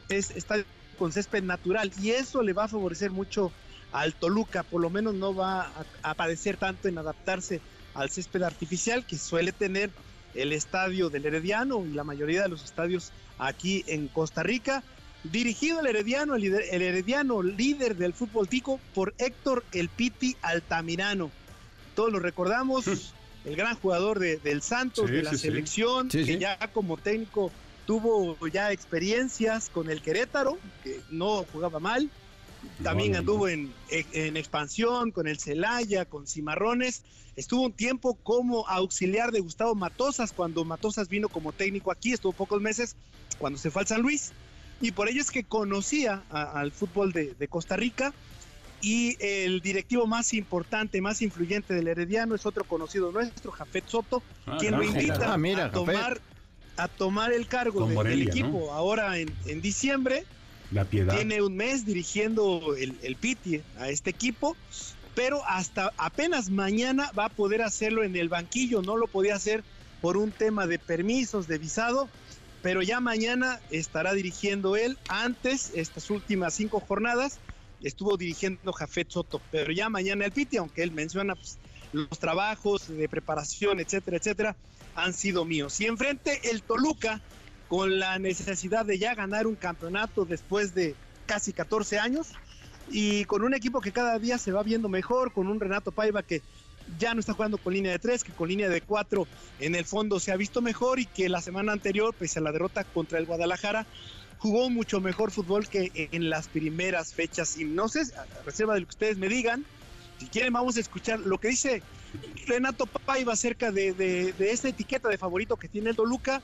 es estadio con césped natural y eso le va a favorecer mucho al Toluca, por lo menos no va a, a padecer tanto en adaptarse al césped artificial que suele tener el estadio del Herediano y la mayoría de los estadios aquí en Costa Rica. Dirigido el Herediano, el, líder- el Herediano líder del fútbol tico por Héctor El Piti Altamirano. Todos lo recordamos, el gran jugador de- del Santos, Sí, de la sí, selección, Sí, que sí. ya como técnico tuvo ya experiencias con el Querétaro, que no jugaba mal. También No, no, anduvo en, en expansión con el Celaya, con Cimarrones. Estuvo un tiempo como auxiliar de Gustavo Matosas cuando Matosas vino como técnico aquí, estuvo pocos meses cuando se fue al San Luis. Y por ello es que conocía a- al fútbol de, de Costa Rica. Y el directivo más importante, más influyente del Herediano es otro conocido nuestro, Jafet Soto, Ah, quien lo invita Ah, mira, a tomar a tomar el cargo Con de- Morelia, del equipo ahora en, en diciembre. La piedad. Tiene un mes dirigiendo el, el Piti a este equipo, pero hasta apenas mañana va a poder hacerlo en el banquillo. No lo podía hacer por un tema de permisos, de visado, pero ya mañana estará dirigiendo él. Antes, estas últimas cinco jornadas, estuvo dirigiendo Jafet Soto, pero ya mañana el Piti, aunque él menciona pues, los trabajos de preparación, etcétera, etcétera, han sido míos. Y enfrente el Toluca, con la necesidad de ya ganar un campeonato después de casi 14 años y con un equipo que cada día se va viendo mejor, con un Renato Paiva que ya no está jugando con línea de 3, que con línea de 4 en el fondo se ha visto mejor y que la semana anterior, pese a la derrota contra el Guadalajara, jugó mucho mejor fútbol que en las primeras fechas. Y no sé, a reserva de lo que ustedes me digan, si quieren vamos a escuchar lo que dice Renato Paiva acerca de, de, de esta etiqueta de favorito que tiene el Toluca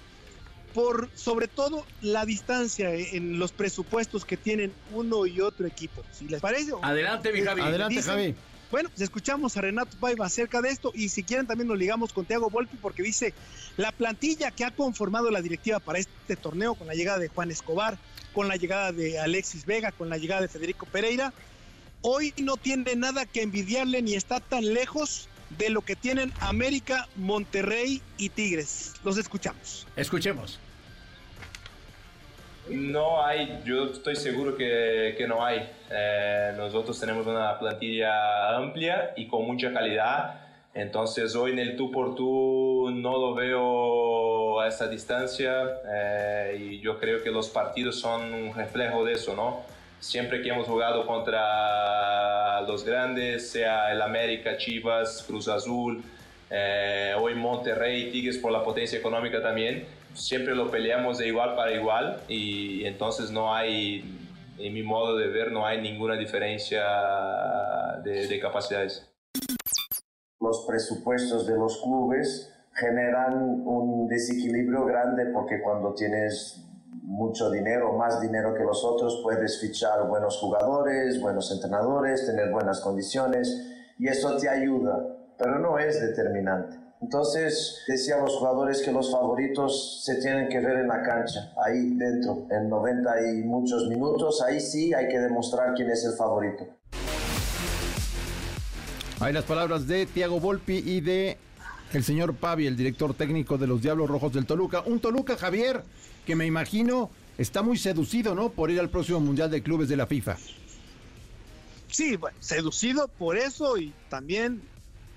por sobre todo la distancia en los presupuestos que tienen uno y otro equipo. Si les parece. Adelante, mi Javi. Adelante, Dicen- Javi. Bueno, pues escuchamos a Renato Paiva acerca de esto y si quieren también nos ligamos con Thiago Volpi porque dice la plantilla que ha conformado la directiva para este torneo con la llegada de Juan Escobar, con la llegada de Alexis Vega, con la llegada de Federico Pereira, hoy no tiene nada que envidiarle ni está tan lejos de lo que tienen América, Monterrey y Tigres. Los escuchamos. Escuchemos. No hay, yo estoy seguro que, que no hay. Eh, nosotros tenemos una plantilla amplia y con mucha calidad. Entonces hoy en el tú por tú no lo veo a esa distancia eh, y yo creo que los partidos son un reflejo de eso, ¿no? Siempre que hemos jugado contra los grandes, sea el América, Chivas, Cruz Azul, eh, hoy Monterrey, Tigres por la potencia económica también, siempre lo peleamos de igual para igual y entonces no hay, en mi modo de ver, no hay ninguna diferencia de, de capacidades. Los presupuestos de los clubes generan un desequilibrio grande porque cuando tienes mucho dinero, más dinero que los otros, puedes fichar buenos jugadores, buenos entrenadores, tener buenas condiciones y eso te ayuda, pero no es determinante. Entonces, decía a los jugadores que los favoritos se tienen que ver en la cancha, ahí dentro, en 90 y muchos minutos, ahí sí hay que demostrar quién es el favorito. Hay las palabras de Tiago Volpi y de el señor Pavi, el director técnico de los Diablos Rojos del Toluca. Un Toluca, Javier, que me imagino está muy seducido, ¿no? Por ir al próximo Mundial de Clubes de la FIFA. Sí, bueno, seducido por eso y también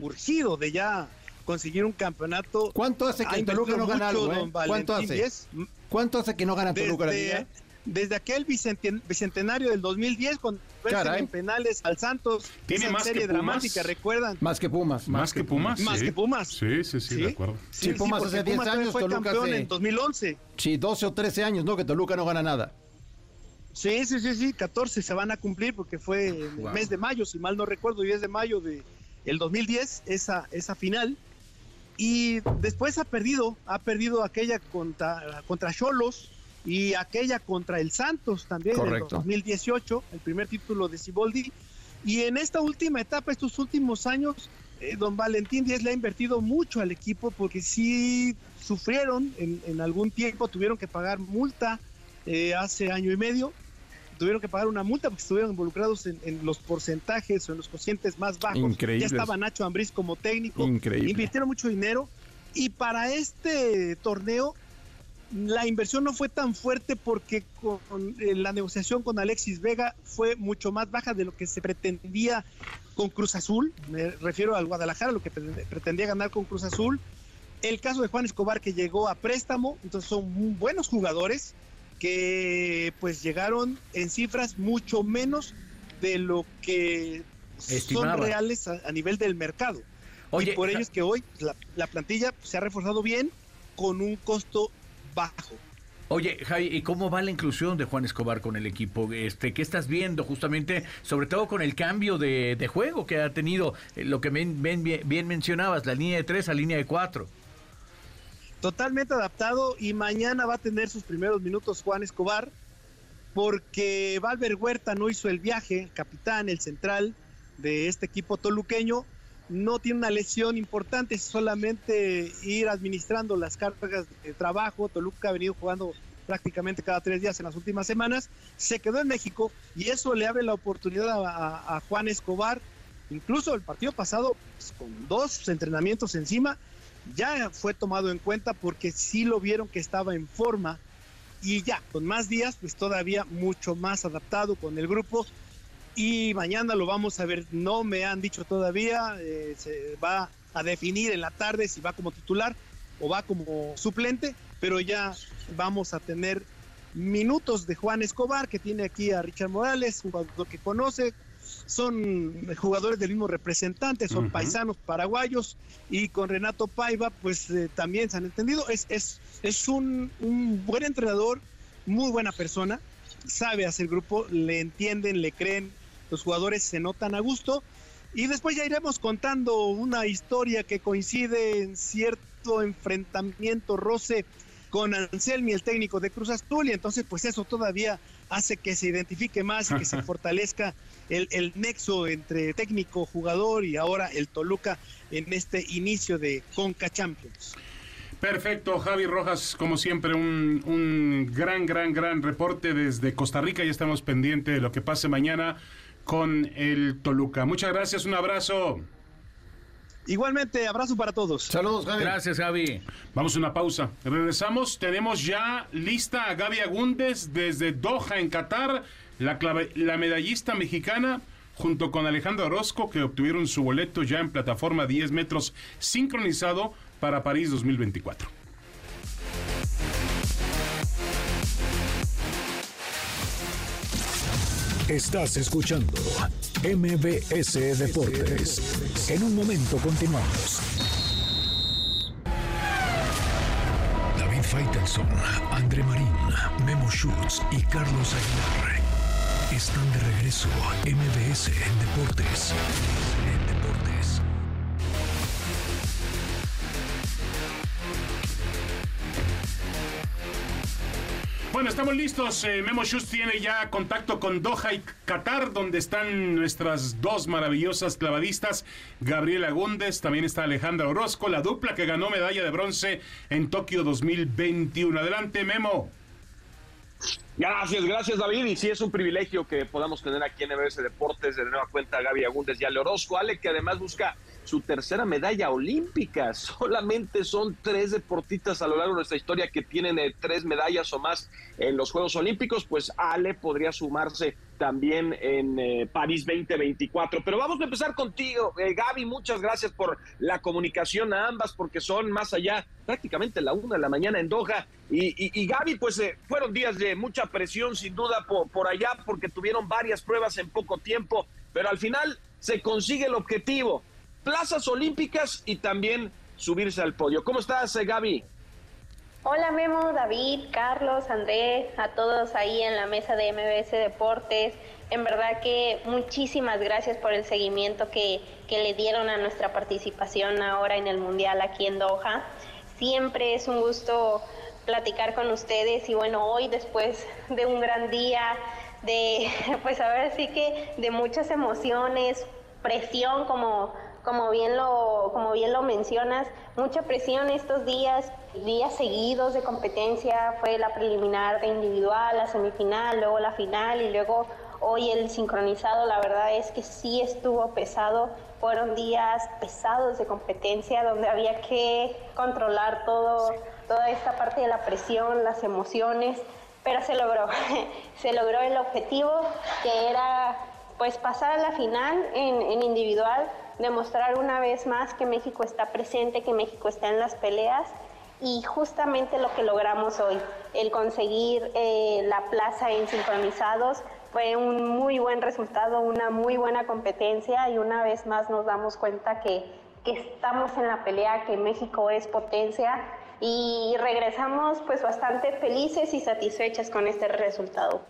urgido de ya conseguir un campeonato. ¿Cuánto hace que Toluca no gana mucho algo? eh? don ¿Cuánto hace? Díez. ¿Cuánto hace que no gana Toluca la Desde, liga? desde aquel bicentenario del 2010 con en penales al Santos. Tiene más serie dramática, ¿recuerdan? Más que Pumas. Más que Pumas. Más que Pumas. Sí, sí, sí, de acuerdo. Sí, Pumas hace 10 años, fue Toluca campeón en 2011. Sí, 12 o 13 años, ¿no? Que Toluca no gana nada. Sí, sí, sí, sí, 14 se van a cumplir porque fue el mes de mayo, si mal no recuerdo, 10 de mayo de el 2010, esa, esa final. Y después ha perdido, ha perdido aquella contra contra Cholos y aquella contra el Santos también en 2018, el primer título de Ciboldi. Y en esta última etapa, estos últimos años, eh, don Valentín Díaz le ha invertido mucho al equipo porque sí sufrieron en, algún tiempo, tuvieron que pagar multa eh, hace año y medio, tuvieron que pagar una multa porque estuvieron involucrados en, los porcentajes o en los cocientes más bajos. Ya estaba Nacho Ambriz como técnico. Increíble. Invirtieron mucho dinero. Y para este torneo, la inversión no fue tan fuerte porque con eh, la negociación con Alexis Vega fue mucho más baja de lo que se pretendía con Cruz Azul. Me refiero al Guadalajara, lo que pretendía ganar con Cruz Azul. El caso de Juan Escobar que llegó a préstamo, entonces son buenos jugadores que pues llegaron en cifras mucho menos de lo que son reales a, nivel del mercado. y por ello es que hoy la, plantilla se ha reforzado bien con un costo bajo. Oye, Javi, ¿y cómo va la inclusión de Juan Escobar con el equipo? Este, ¿Qué estás viendo justamente, sobre todo con el cambio de, juego que ha tenido, eh, lo que bien, bien, mencionabas, la línea de tres a línea de cuatro? Totalmente adaptado y mañana va a tener sus primeros minutos Juan Escobar porque Valver Huerta no hizo el viaje, el capitán, el central de este equipo toluqueño, no tiene una lesión importante, solamente ir administrando las cargas de trabajo. Toluca ha venido jugando prácticamente cada tres días en las últimas semanas, se quedó en México y eso le abre la oportunidad a, Juan Escobar. Incluso el partido pasado, pues, con dos entrenamientos encima, ya fue tomado en cuenta porque sí lo vieron que estaba en forma y ya, con más días, pues todavía mucho más adaptado con el grupo. Y mañana lo vamos a ver, no me han dicho todavía, eh, se va a definir en la tarde si va como titular o va como suplente, pero ya vamos a tener minutos de Juan Escobar, que tiene aquí a Richard Morales, un jugador que conoce, son jugadores del mismo representante, son paisanos paraguayos y con Renato Paiva pues eh, también se han entendido. Es, es, es un, un, buen entrenador, muy buena persona, sabe hacer grupo, le entienden, le creen, los jugadores se notan a gusto y después ya iremos contando una historia que coincide en cierto enfrentamiento, roce con Anselmi, el técnico de Cruz Azul, y entonces pues eso todavía hace que se identifique más y que se (laughs) fortalezca el, nexo entre técnico, jugador y ahora el Toluca en este inicio de Conca Champions. Perfecto, Javi Rojas, como siempre, un, un, gran, gran, gran reporte desde Costa Rica. Ya estamos pendientes de lo que pase mañana con el Toluca. Muchas gracias, un abrazo. Igualmente, abrazo para todos. Saludos, Javi. Gracias, Gaby. Vamos a una pausa. Regresamos. Tenemos ya lista a Gaby Agúndez desde Doha, en Qatar. La, la medallista mexicana junto con Alejandro Orozco, que obtuvieron su boleto ya en plataforma 10 metros sincronizado para París 2024. Estás escuchando MBS Deportes. En un momento continuamos. David Faitelson, André Marín, Memo Schutz y Carlos Aguilar están de regreso a MBS Deportes. Estamos listos. Eh, Memo Schutz tiene ya contacto con Doha y Qatar, donde están nuestras dos maravillosas clavadistas, Gabriela Gúndez, también está Alejandra Orozco, la dupla que ganó medalla de bronce en Tokio 2021. Adelante, Memo. Gracias, gracias David. Y sí es un privilegio que podamos tener aquí en MBS Deportes de nueva cuenta Gaby Agúndez y Ale Orozco. Ale que además busca su tercera medalla olímpica. (laughs) Solamente son tres deportistas a lo largo de nuestra historia que tienen eh, tres medallas o más en los Juegos Olímpicos, pues Ale podría sumarse también en eh, París 2024. Pero vamos a empezar contigo, eh, Gaby, muchas gracias por la comunicación a ambas, porque son más allá prácticamente la una de la mañana en Doha. Y, y, Gaby, pues fueron días de mucha presión, sin duda, por, por allá, porque tuvieron varias pruebas en poco tiempo, pero al final se consigue el objetivo plazas olímpicas y también subirse al podio. ¿Cómo estás, eh, Gaby? Hola Memo, David, Carlos, Andrés, a todos ahí en la mesa de MBS Deportes. En verdad que muchísimas gracias por el seguimiento que, que le dieron a nuestra participación ahora en el Mundial aquí en Doha. Siempre es un gusto platicar con ustedes y bueno, hoy después de un gran día, de (laughs) pues a ver, sí que de muchas emociones, presión como como bien lo, como bien lo mencionas, mucha presión estos días, días seguidos de competencia, fue la preliminar de individual, la semifinal, luego la final y luego hoy el sincronizado, la verdad es que sí estuvo pesado, fueron días pesados de competencia donde había que controlar todo, toda esta parte de la presión, las emociones, pero se logró, (laughs) se logró el objetivo que era pues pasar a la final en, en individual, demostrar una vez más que México está presente, que México está en las peleas. Y justamente lo que logramos hoy, el conseguir eh, la plaza en sincronizados, fue un muy buen resultado, una muy buena competencia. Y una vez más nos damos cuenta que, que estamos en la pelea, que México es potencia. Y regresamos pues bastante felices y satisfechas con este resultado.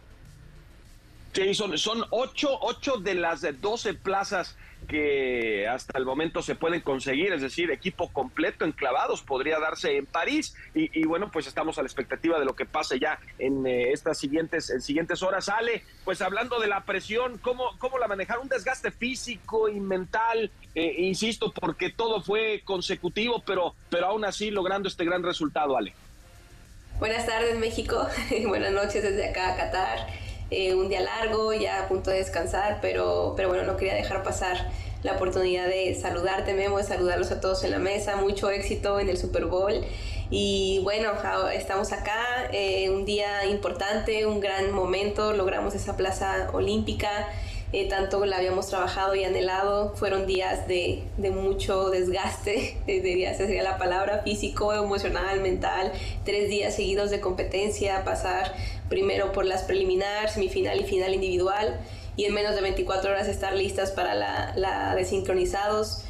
Sí, son, son ocho, ocho de las doce plazas que hasta el momento se pueden conseguir, es decir, equipo completo enclavados podría darse en París y, bueno, pues estamos a la expectativa de lo que pase ya en eh, estas siguientes, en siguientes horas. Ale, pues hablando de la presión, ¿cómo, cómo la manejar? Un desgaste físico y mental, eh, insisto, porque todo fue consecutivo, pero, pero aún así logrando este gran resultado, Ale. Buenas tardes, México. (laughs) Buenas noches desde acá, Qatar. Eh, un día largo, ya a punto de descansar, pero, pero bueno, no quería dejar pasar la oportunidad de saludarte, Memo, de saludarlos a todos en la mesa. Mucho éxito en el Super Bowl. Y bueno, estamos acá, eh, un día importante, un gran momento, logramos esa plaza olímpica. Eh, tanto la habíamos trabajado y anhelado. Fueron días de, de mucho desgaste, (laughs) diría, esa sería la palabra, físico, emocional, mental. Tres días seguidos de competencia, pasar primero por las preliminar, semifinal y final individual. Y en menos de 24 horas estar listas para la, la de sincronizados.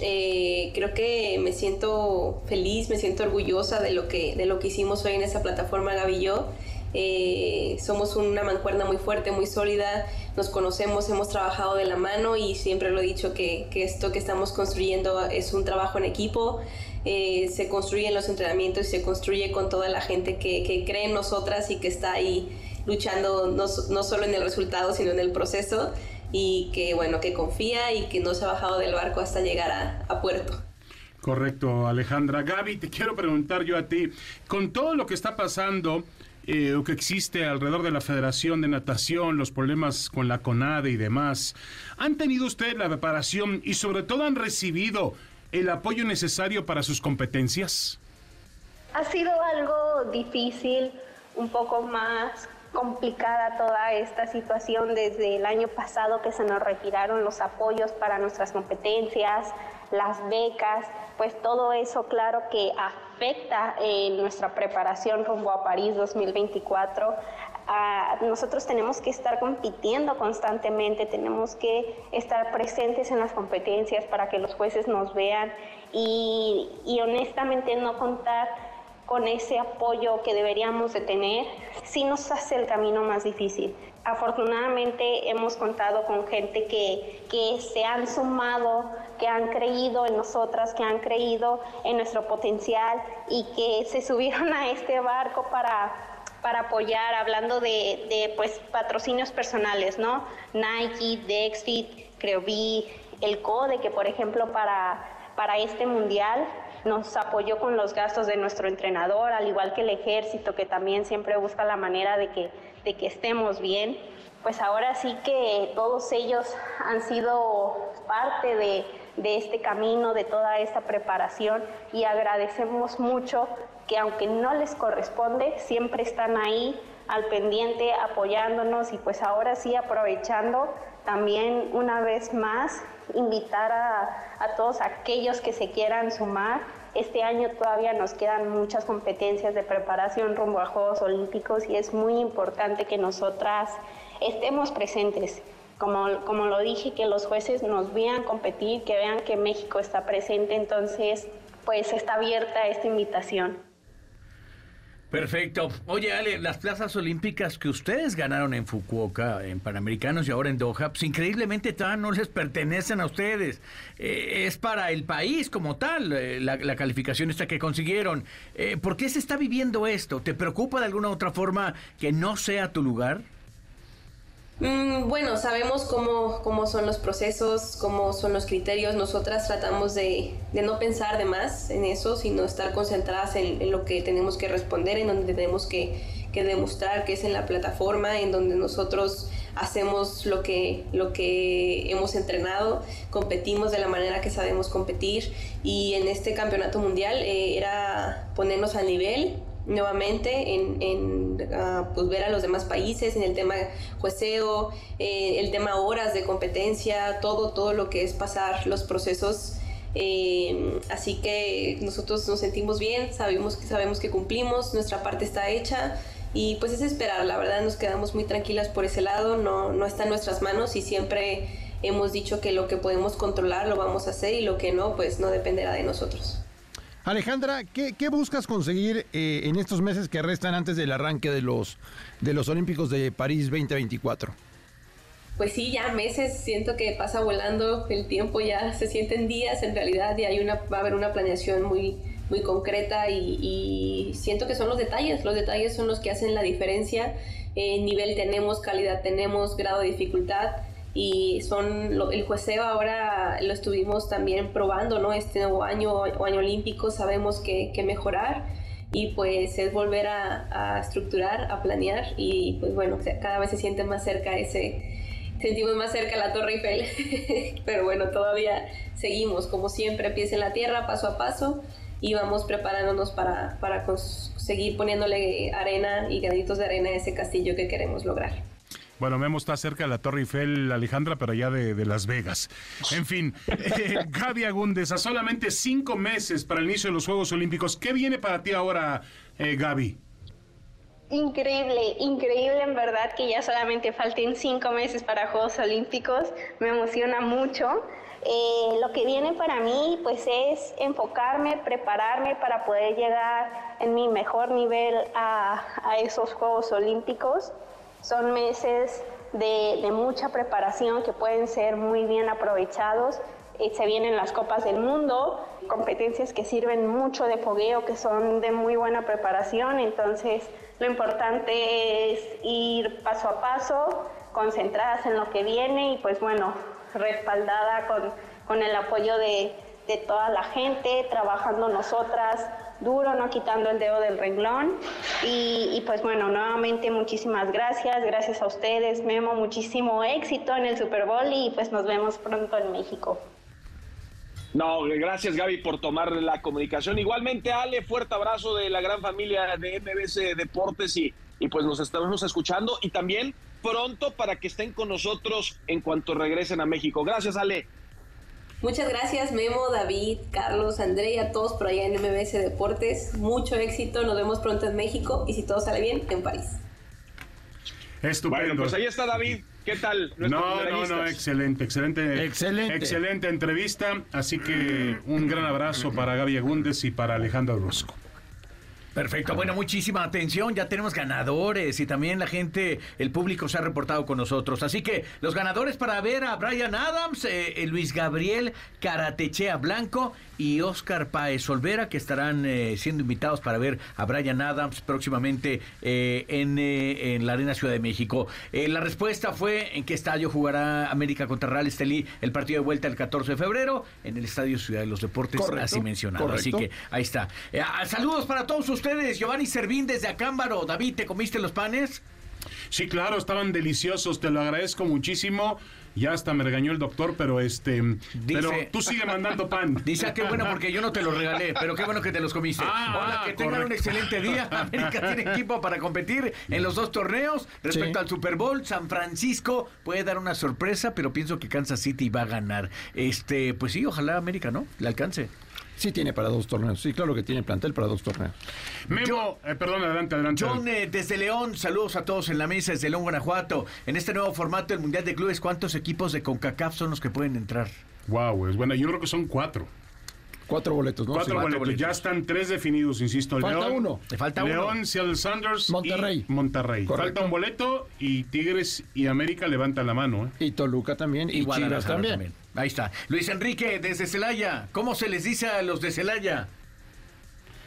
Eh, creo que me siento feliz, me siento orgullosa de lo que, de lo que hicimos hoy en esa plataforma Gaby y yo. Eh, somos una mancuerna muy fuerte, muy sólida, nos conocemos, hemos trabajado de la mano y siempre lo he dicho que, que esto que estamos construyendo es un trabajo en equipo. Eh, se construye en los entrenamientos y se construye con toda la gente que, que cree en nosotras y que está ahí luchando no, no, solo en el resultado, sino en el proceso y que, bueno, que confía y que no se ha bajado del barco hasta llegar a, a puerto. Correcto, Alejandra. Gaby, te quiero preguntar yo a ti, con todo lo que está pasando, eh, que existe alrededor de la Federación de Natación, los problemas con la CONADE y demás, ¿han tenido ustedes la preparación y sobre todo han recibido el apoyo necesario para sus competencias? Ha sido algo difícil, un poco más complicada toda esta situación desde el año pasado que se nos retiraron los apoyos para nuestras competencias, las becas, pues todo eso claro que afecta en nuestra preparación rumbo a París 2024. Ah, nosotros tenemos que estar compitiendo constantemente, tenemos que estar presentes en las competencias para que los jueces nos vean y, y honestamente no contar con ese apoyo que deberíamos de tener, sí nos hace el camino más difícil. Afortunadamente hemos contado con gente que, que se han sumado, que han creído en nosotras, que han creído en nuestro potencial y que se subieron a este barco para, para apoyar, hablando de, de pues, patrocinios personales, ¿no? Nike, Dexfit, Creovi, el CODE, que por ejemplo para, para este mundial nos apoyó con los gastos de nuestro entrenador, al igual que el ejército, que también siempre busca la manera de que, de que estemos bien. Pues ahora sí que todos ellos han sido parte de, de este camino, de toda esta preparación y agradecemos mucho que aunque no les corresponde, siempre están ahí al pendiente apoyándonos y pues ahora sí aprovechando también una vez más invitar a, a todos aquellos que se quieran sumar. Este año todavía nos quedan muchas competencias de preparación rumbo a Juegos Olímpicos y es muy importante que nosotras estemos presentes. Como, como lo dije, que los jueces nos vean competir, que vean que México está presente, entonces pues está abierta esta invitación. Perfecto. Oye, Ale, las plazas olímpicas que ustedes ganaron en Fukuoka, en Panamericanos y ahora en Doha, pues increíblemente todavía no les pertenecen a ustedes. Eh, es para el país como tal, eh, la, calificación esta que consiguieron. Eh, ¿Por qué se está viviendo esto? ¿Te preocupa de alguna otra forma que no sea tu lugar? Mm, bueno, sabemos cómo, cómo son los procesos, cómo son los criterios. Nosotras tratamos de, de no pensar de más en eso, sino estar concentradas en, lo que tenemos que responder, en donde tenemos que, que, demostrar que es en la plataforma, en donde nosotros hacemos lo que, lo que hemos entrenado, competimos de la manera que sabemos competir y en este campeonato mundial eh, era ponernos al nivel nuevamente en, en uh, pues ver a los demás países en el tema jueceo, eh, el tema horas de competencia, todo, todo lo que es pasar los procesos. Eh, así que nosotros nos sentimos bien, sabemos que, sabemos que cumplimos, nuestra parte está hecha y pues es esperar, la verdad nos quedamos muy tranquilas por ese lado, no, no está en nuestras manos y siempre hemos dicho que lo que podemos controlar lo vamos a hacer y lo que no, pues no dependerá de nosotros. Alejandra, ¿qué, buscas conseguir eh, en estos meses que restan antes del arranque de los, de los Olímpicos de París 2024? Pues sí, ya meses, siento que pasa volando el tiempo, ya se sienten días en realidad y hay una, va a haber una planeación muy, muy concreta y, y siento que son los detalles, los detalles son los que hacen la diferencia. Eh, nivel tenemos, calidad tenemos, grado de dificultad y son lo, el jueceo ahora lo estuvimos también probando, ¿no? Este nuevo año o año olímpico sabemos que, que mejorar y pues es volver a, a, estructurar, a planear y pues bueno, cada vez se siente más cerca ese, sentimos más cerca la Torre Eiffel, (laughs) pero bueno, todavía seguimos como siempre, pies en la tierra, paso a paso y vamos preparándonos para, para seguir poniéndole arena y granitos de arena a ese castillo que queremos lograr. Bueno, Memo está cerca de la Torre Eiffel, Alejandra, pero allá de, Las Vegas. En fin, (laughs) eh, Gaby Agúndez, a solamente cinco meses para el inicio de los Juegos Olímpicos, ¿qué viene para ti ahora, eh, Gaby? Increíble, increíble en verdad que ya solamente falten cinco meses para Juegos Olímpicos. Me emociona mucho. Eh, lo que viene para mí pues es enfocarme, prepararme para poder llegar en mi mejor nivel a, a esos Juegos Olímpicos. Son meses de, mucha preparación que pueden ser muy bien aprovechados. Eh, se vienen las Copas del Mundo, competencias que sirven mucho de fogueo, que son de muy buena preparación. Entonces, lo importante es ir paso a paso, concentradas en lo que viene y pues bueno, respaldada con, con el apoyo de, de toda la gente, trabajando nosotras duro, no quitando el dedo del renglón. Y, y, pues bueno, nuevamente muchísimas gracias, gracias a ustedes, Memo, muchísimo éxito en el Super Bowl y pues nos vemos pronto en México. No, gracias Gaby por tomar la comunicación. Igualmente, Ale, fuerte abrazo de la gran familia de MBC Deportes y, y pues nos estamos escuchando y también pronto para que estén con nosotros en cuanto regresen a México. Gracias, Ale. Muchas gracias Memo, David, Carlos, André y a todos por allá en MBS Deportes. Mucho éxito, nos vemos pronto en México y si todo sale bien, en París. Estupendo. Bueno, pues ahí está David. ¿Qué tal? No, no, no, excelente, excelente. Excelente. Excelente entrevista. Así que un gran abrazo para Gaby Agúndez y para Alejandro Orozco. Perfecto, bueno, muchísima atención, ya tenemos ganadores y también la gente, el público se ha reportado con nosotros. Así que los ganadores para ver a Brian Adams, eh, Luis Gabriel Karatechea Blanco y Oscar Paez Olvera, que estarán eh, siendo invitados para ver a Brian Adams próximamente eh, en, eh, en, la Arena Ciudad de México. Eh, la respuesta fue en qué estadio jugará América contra Real Estelí el partido de vuelta el 14 de febrero en el Estadio Ciudad de los Deportes, correcto, así mencionado. Correcto. Así que ahí está. saludos para todos ustedes, Giovanni Servín desde Acámbaro. David, ¿te comiste los panes? Sí, claro, estaban deliciosos, te lo agradezco muchísimo. Ya hasta me regañó el doctor, pero este. pero tú sigue mandando pan. (laughs) Dice, ah, qué bueno, porque yo no te los regalé, pero qué bueno que te los comiste. Ah, Hola, que tengan un excelente día. (laughs) América tiene equipo para competir en los dos torneos. Respecto al Super Bowl, San Francisco puede dar una sorpresa, pero pienso que Kansas City va a ganar. Este, pues sí, ojalá América, ¿no? Le alcance. Sí, tiene para dos torneos. Sí, claro que tiene plantel para dos torneos. Memo, eh, perdón, adelante, adelante. John, eh, desde León, saludos a todos en la mesa, desde León, Guanajuato. En este nuevo formato del Mundial de Clubes, ¿cuántos equipos de CONCACAF son los que pueden entrar? Wow, es buena. Yo creo que son cuatro. Cuatro boletos, ¿no? Cuatro, boletos. Ya están tres definidos, insisto. Falta León, uno. Le falta León, uno. Seattle Sanders Monterrey. y Monterrey. Correcto. Falta un boleto y Tigres y América levantan la mano. ¿eh? Y Toluca también. Y, Chivas Guadalajara también. Ahí está. Luis Enrique, desde Celaya. ¿Cómo se les dice a los de Celaya?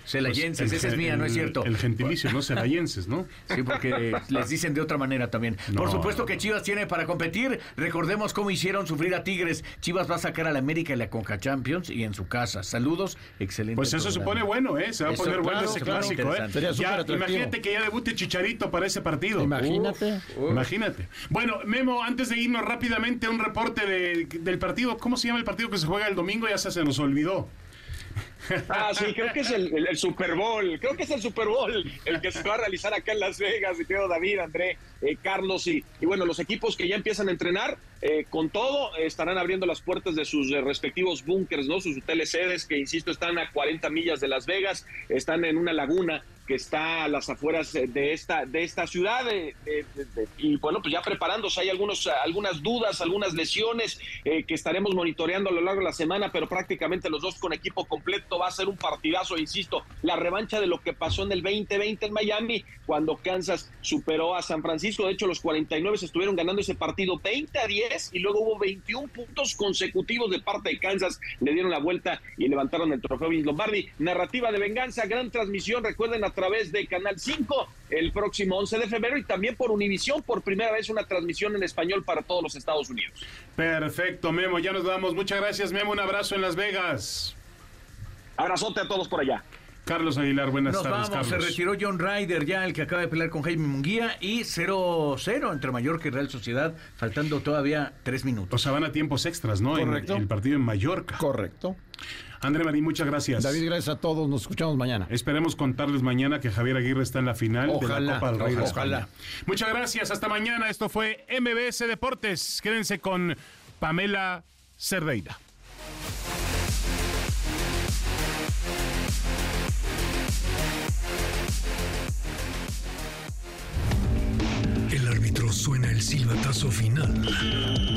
Celayenses, Pues esa es mía, no es cierto. El gentilicio, ¿no? Celayenses, ¿no? Sí, porque les dicen de otra manera también. Por supuesto que Chivas tiene para competir. Recordemos cómo hicieron sufrir a Tigres. Chivas va a sacar a la América y la Conca Champions y en su casa. Saludos, excelente. Pues eso se pone programa. bueno, ¿eh? Se va a poner bueno claro, ese clásico, ¿eh? Sería Ya, imagínate que ya debute Chicharito para ese partido. Imagínate. Uf, imagínate. Bueno, Memo, antes de irnos rápidamente a un reporte de- del partido, ¿cómo se llama el partido que se juega el domingo? Ya se, se nos olvidó. Ah, sí, creo que es el, Super Bowl. Creo que es el Super Bowl el que se va a realizar acá en Las Vegas. Mi querido David, André, eh, Carlos y, y bueno, los equipos que ya empiezan a entrenar eh, con todo estarán abriendo las puertas de sus eh, respectivos búnkers, ¿no? Sus hoteles sedes que, insisto, están a 40 millas de Las Vegas, están en una laguna que está a las afueras de esta, de esta ciudad. y bueno, pues ya preparándose, hay algunos, algunas dudas, algunas lesiones eh, que estaremos monitoreando a lo largo de la semana, pero prácticamente los dos con equipo completo va a ser un partidazo, insisto, la revancha de lo que pasó en el 2020 en Miami, cuando Kansas superó a San Francisco. De hecho, los 49 estuvieron ganando ese partido 20 a 10 y luego hubo 21 puntos consecutivos de parte de Kansas. Le dieron la vuelta y levantaron el trofeo Vince Lombardi. Narrativa de venganza, gran transmisión, recuerden, a través de Canal 5 el próximo 11 de febrero y también por Univisión, por primera vez una transmisión en español para todos los Estados Unidos. Perfecto, Memo, ya nos vamos. Muchas gracias, Memo. Un abrazo en Las Vegas. Abrazote a todos por allá. Carlos Aguilar, buenas Nos tardes, vamos, Carlos. se retiró John Ryder ya, el que acaba de pelear con Jaime Munguía y 0-0 entre Mallorca y Real Sociedad, faltando todavía tres minutos. O sea, van a tiempos extras, ¿no? En- Correcto. el partido en Mallorca. Correcto. André Marín, muchas gracias. David, gracias a todos. Nos escuchamos mañana. Esperemos contarles mañana que Javier Aguirre está en la final de la Ojalá, Copa del Rey de ojalá. Muchas gracias, hasta mañana. Esto fue MBS Deportes. Quédense con Pamela Cerdeira. El árbitro suena el silbatazo final.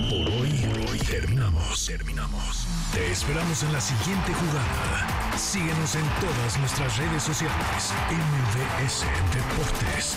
Por hoy, hoy terminamos, terminamos. Te esperamos en la siguiente jugada. Síguenos en todas nuestras redes sociales. MVS Deportes.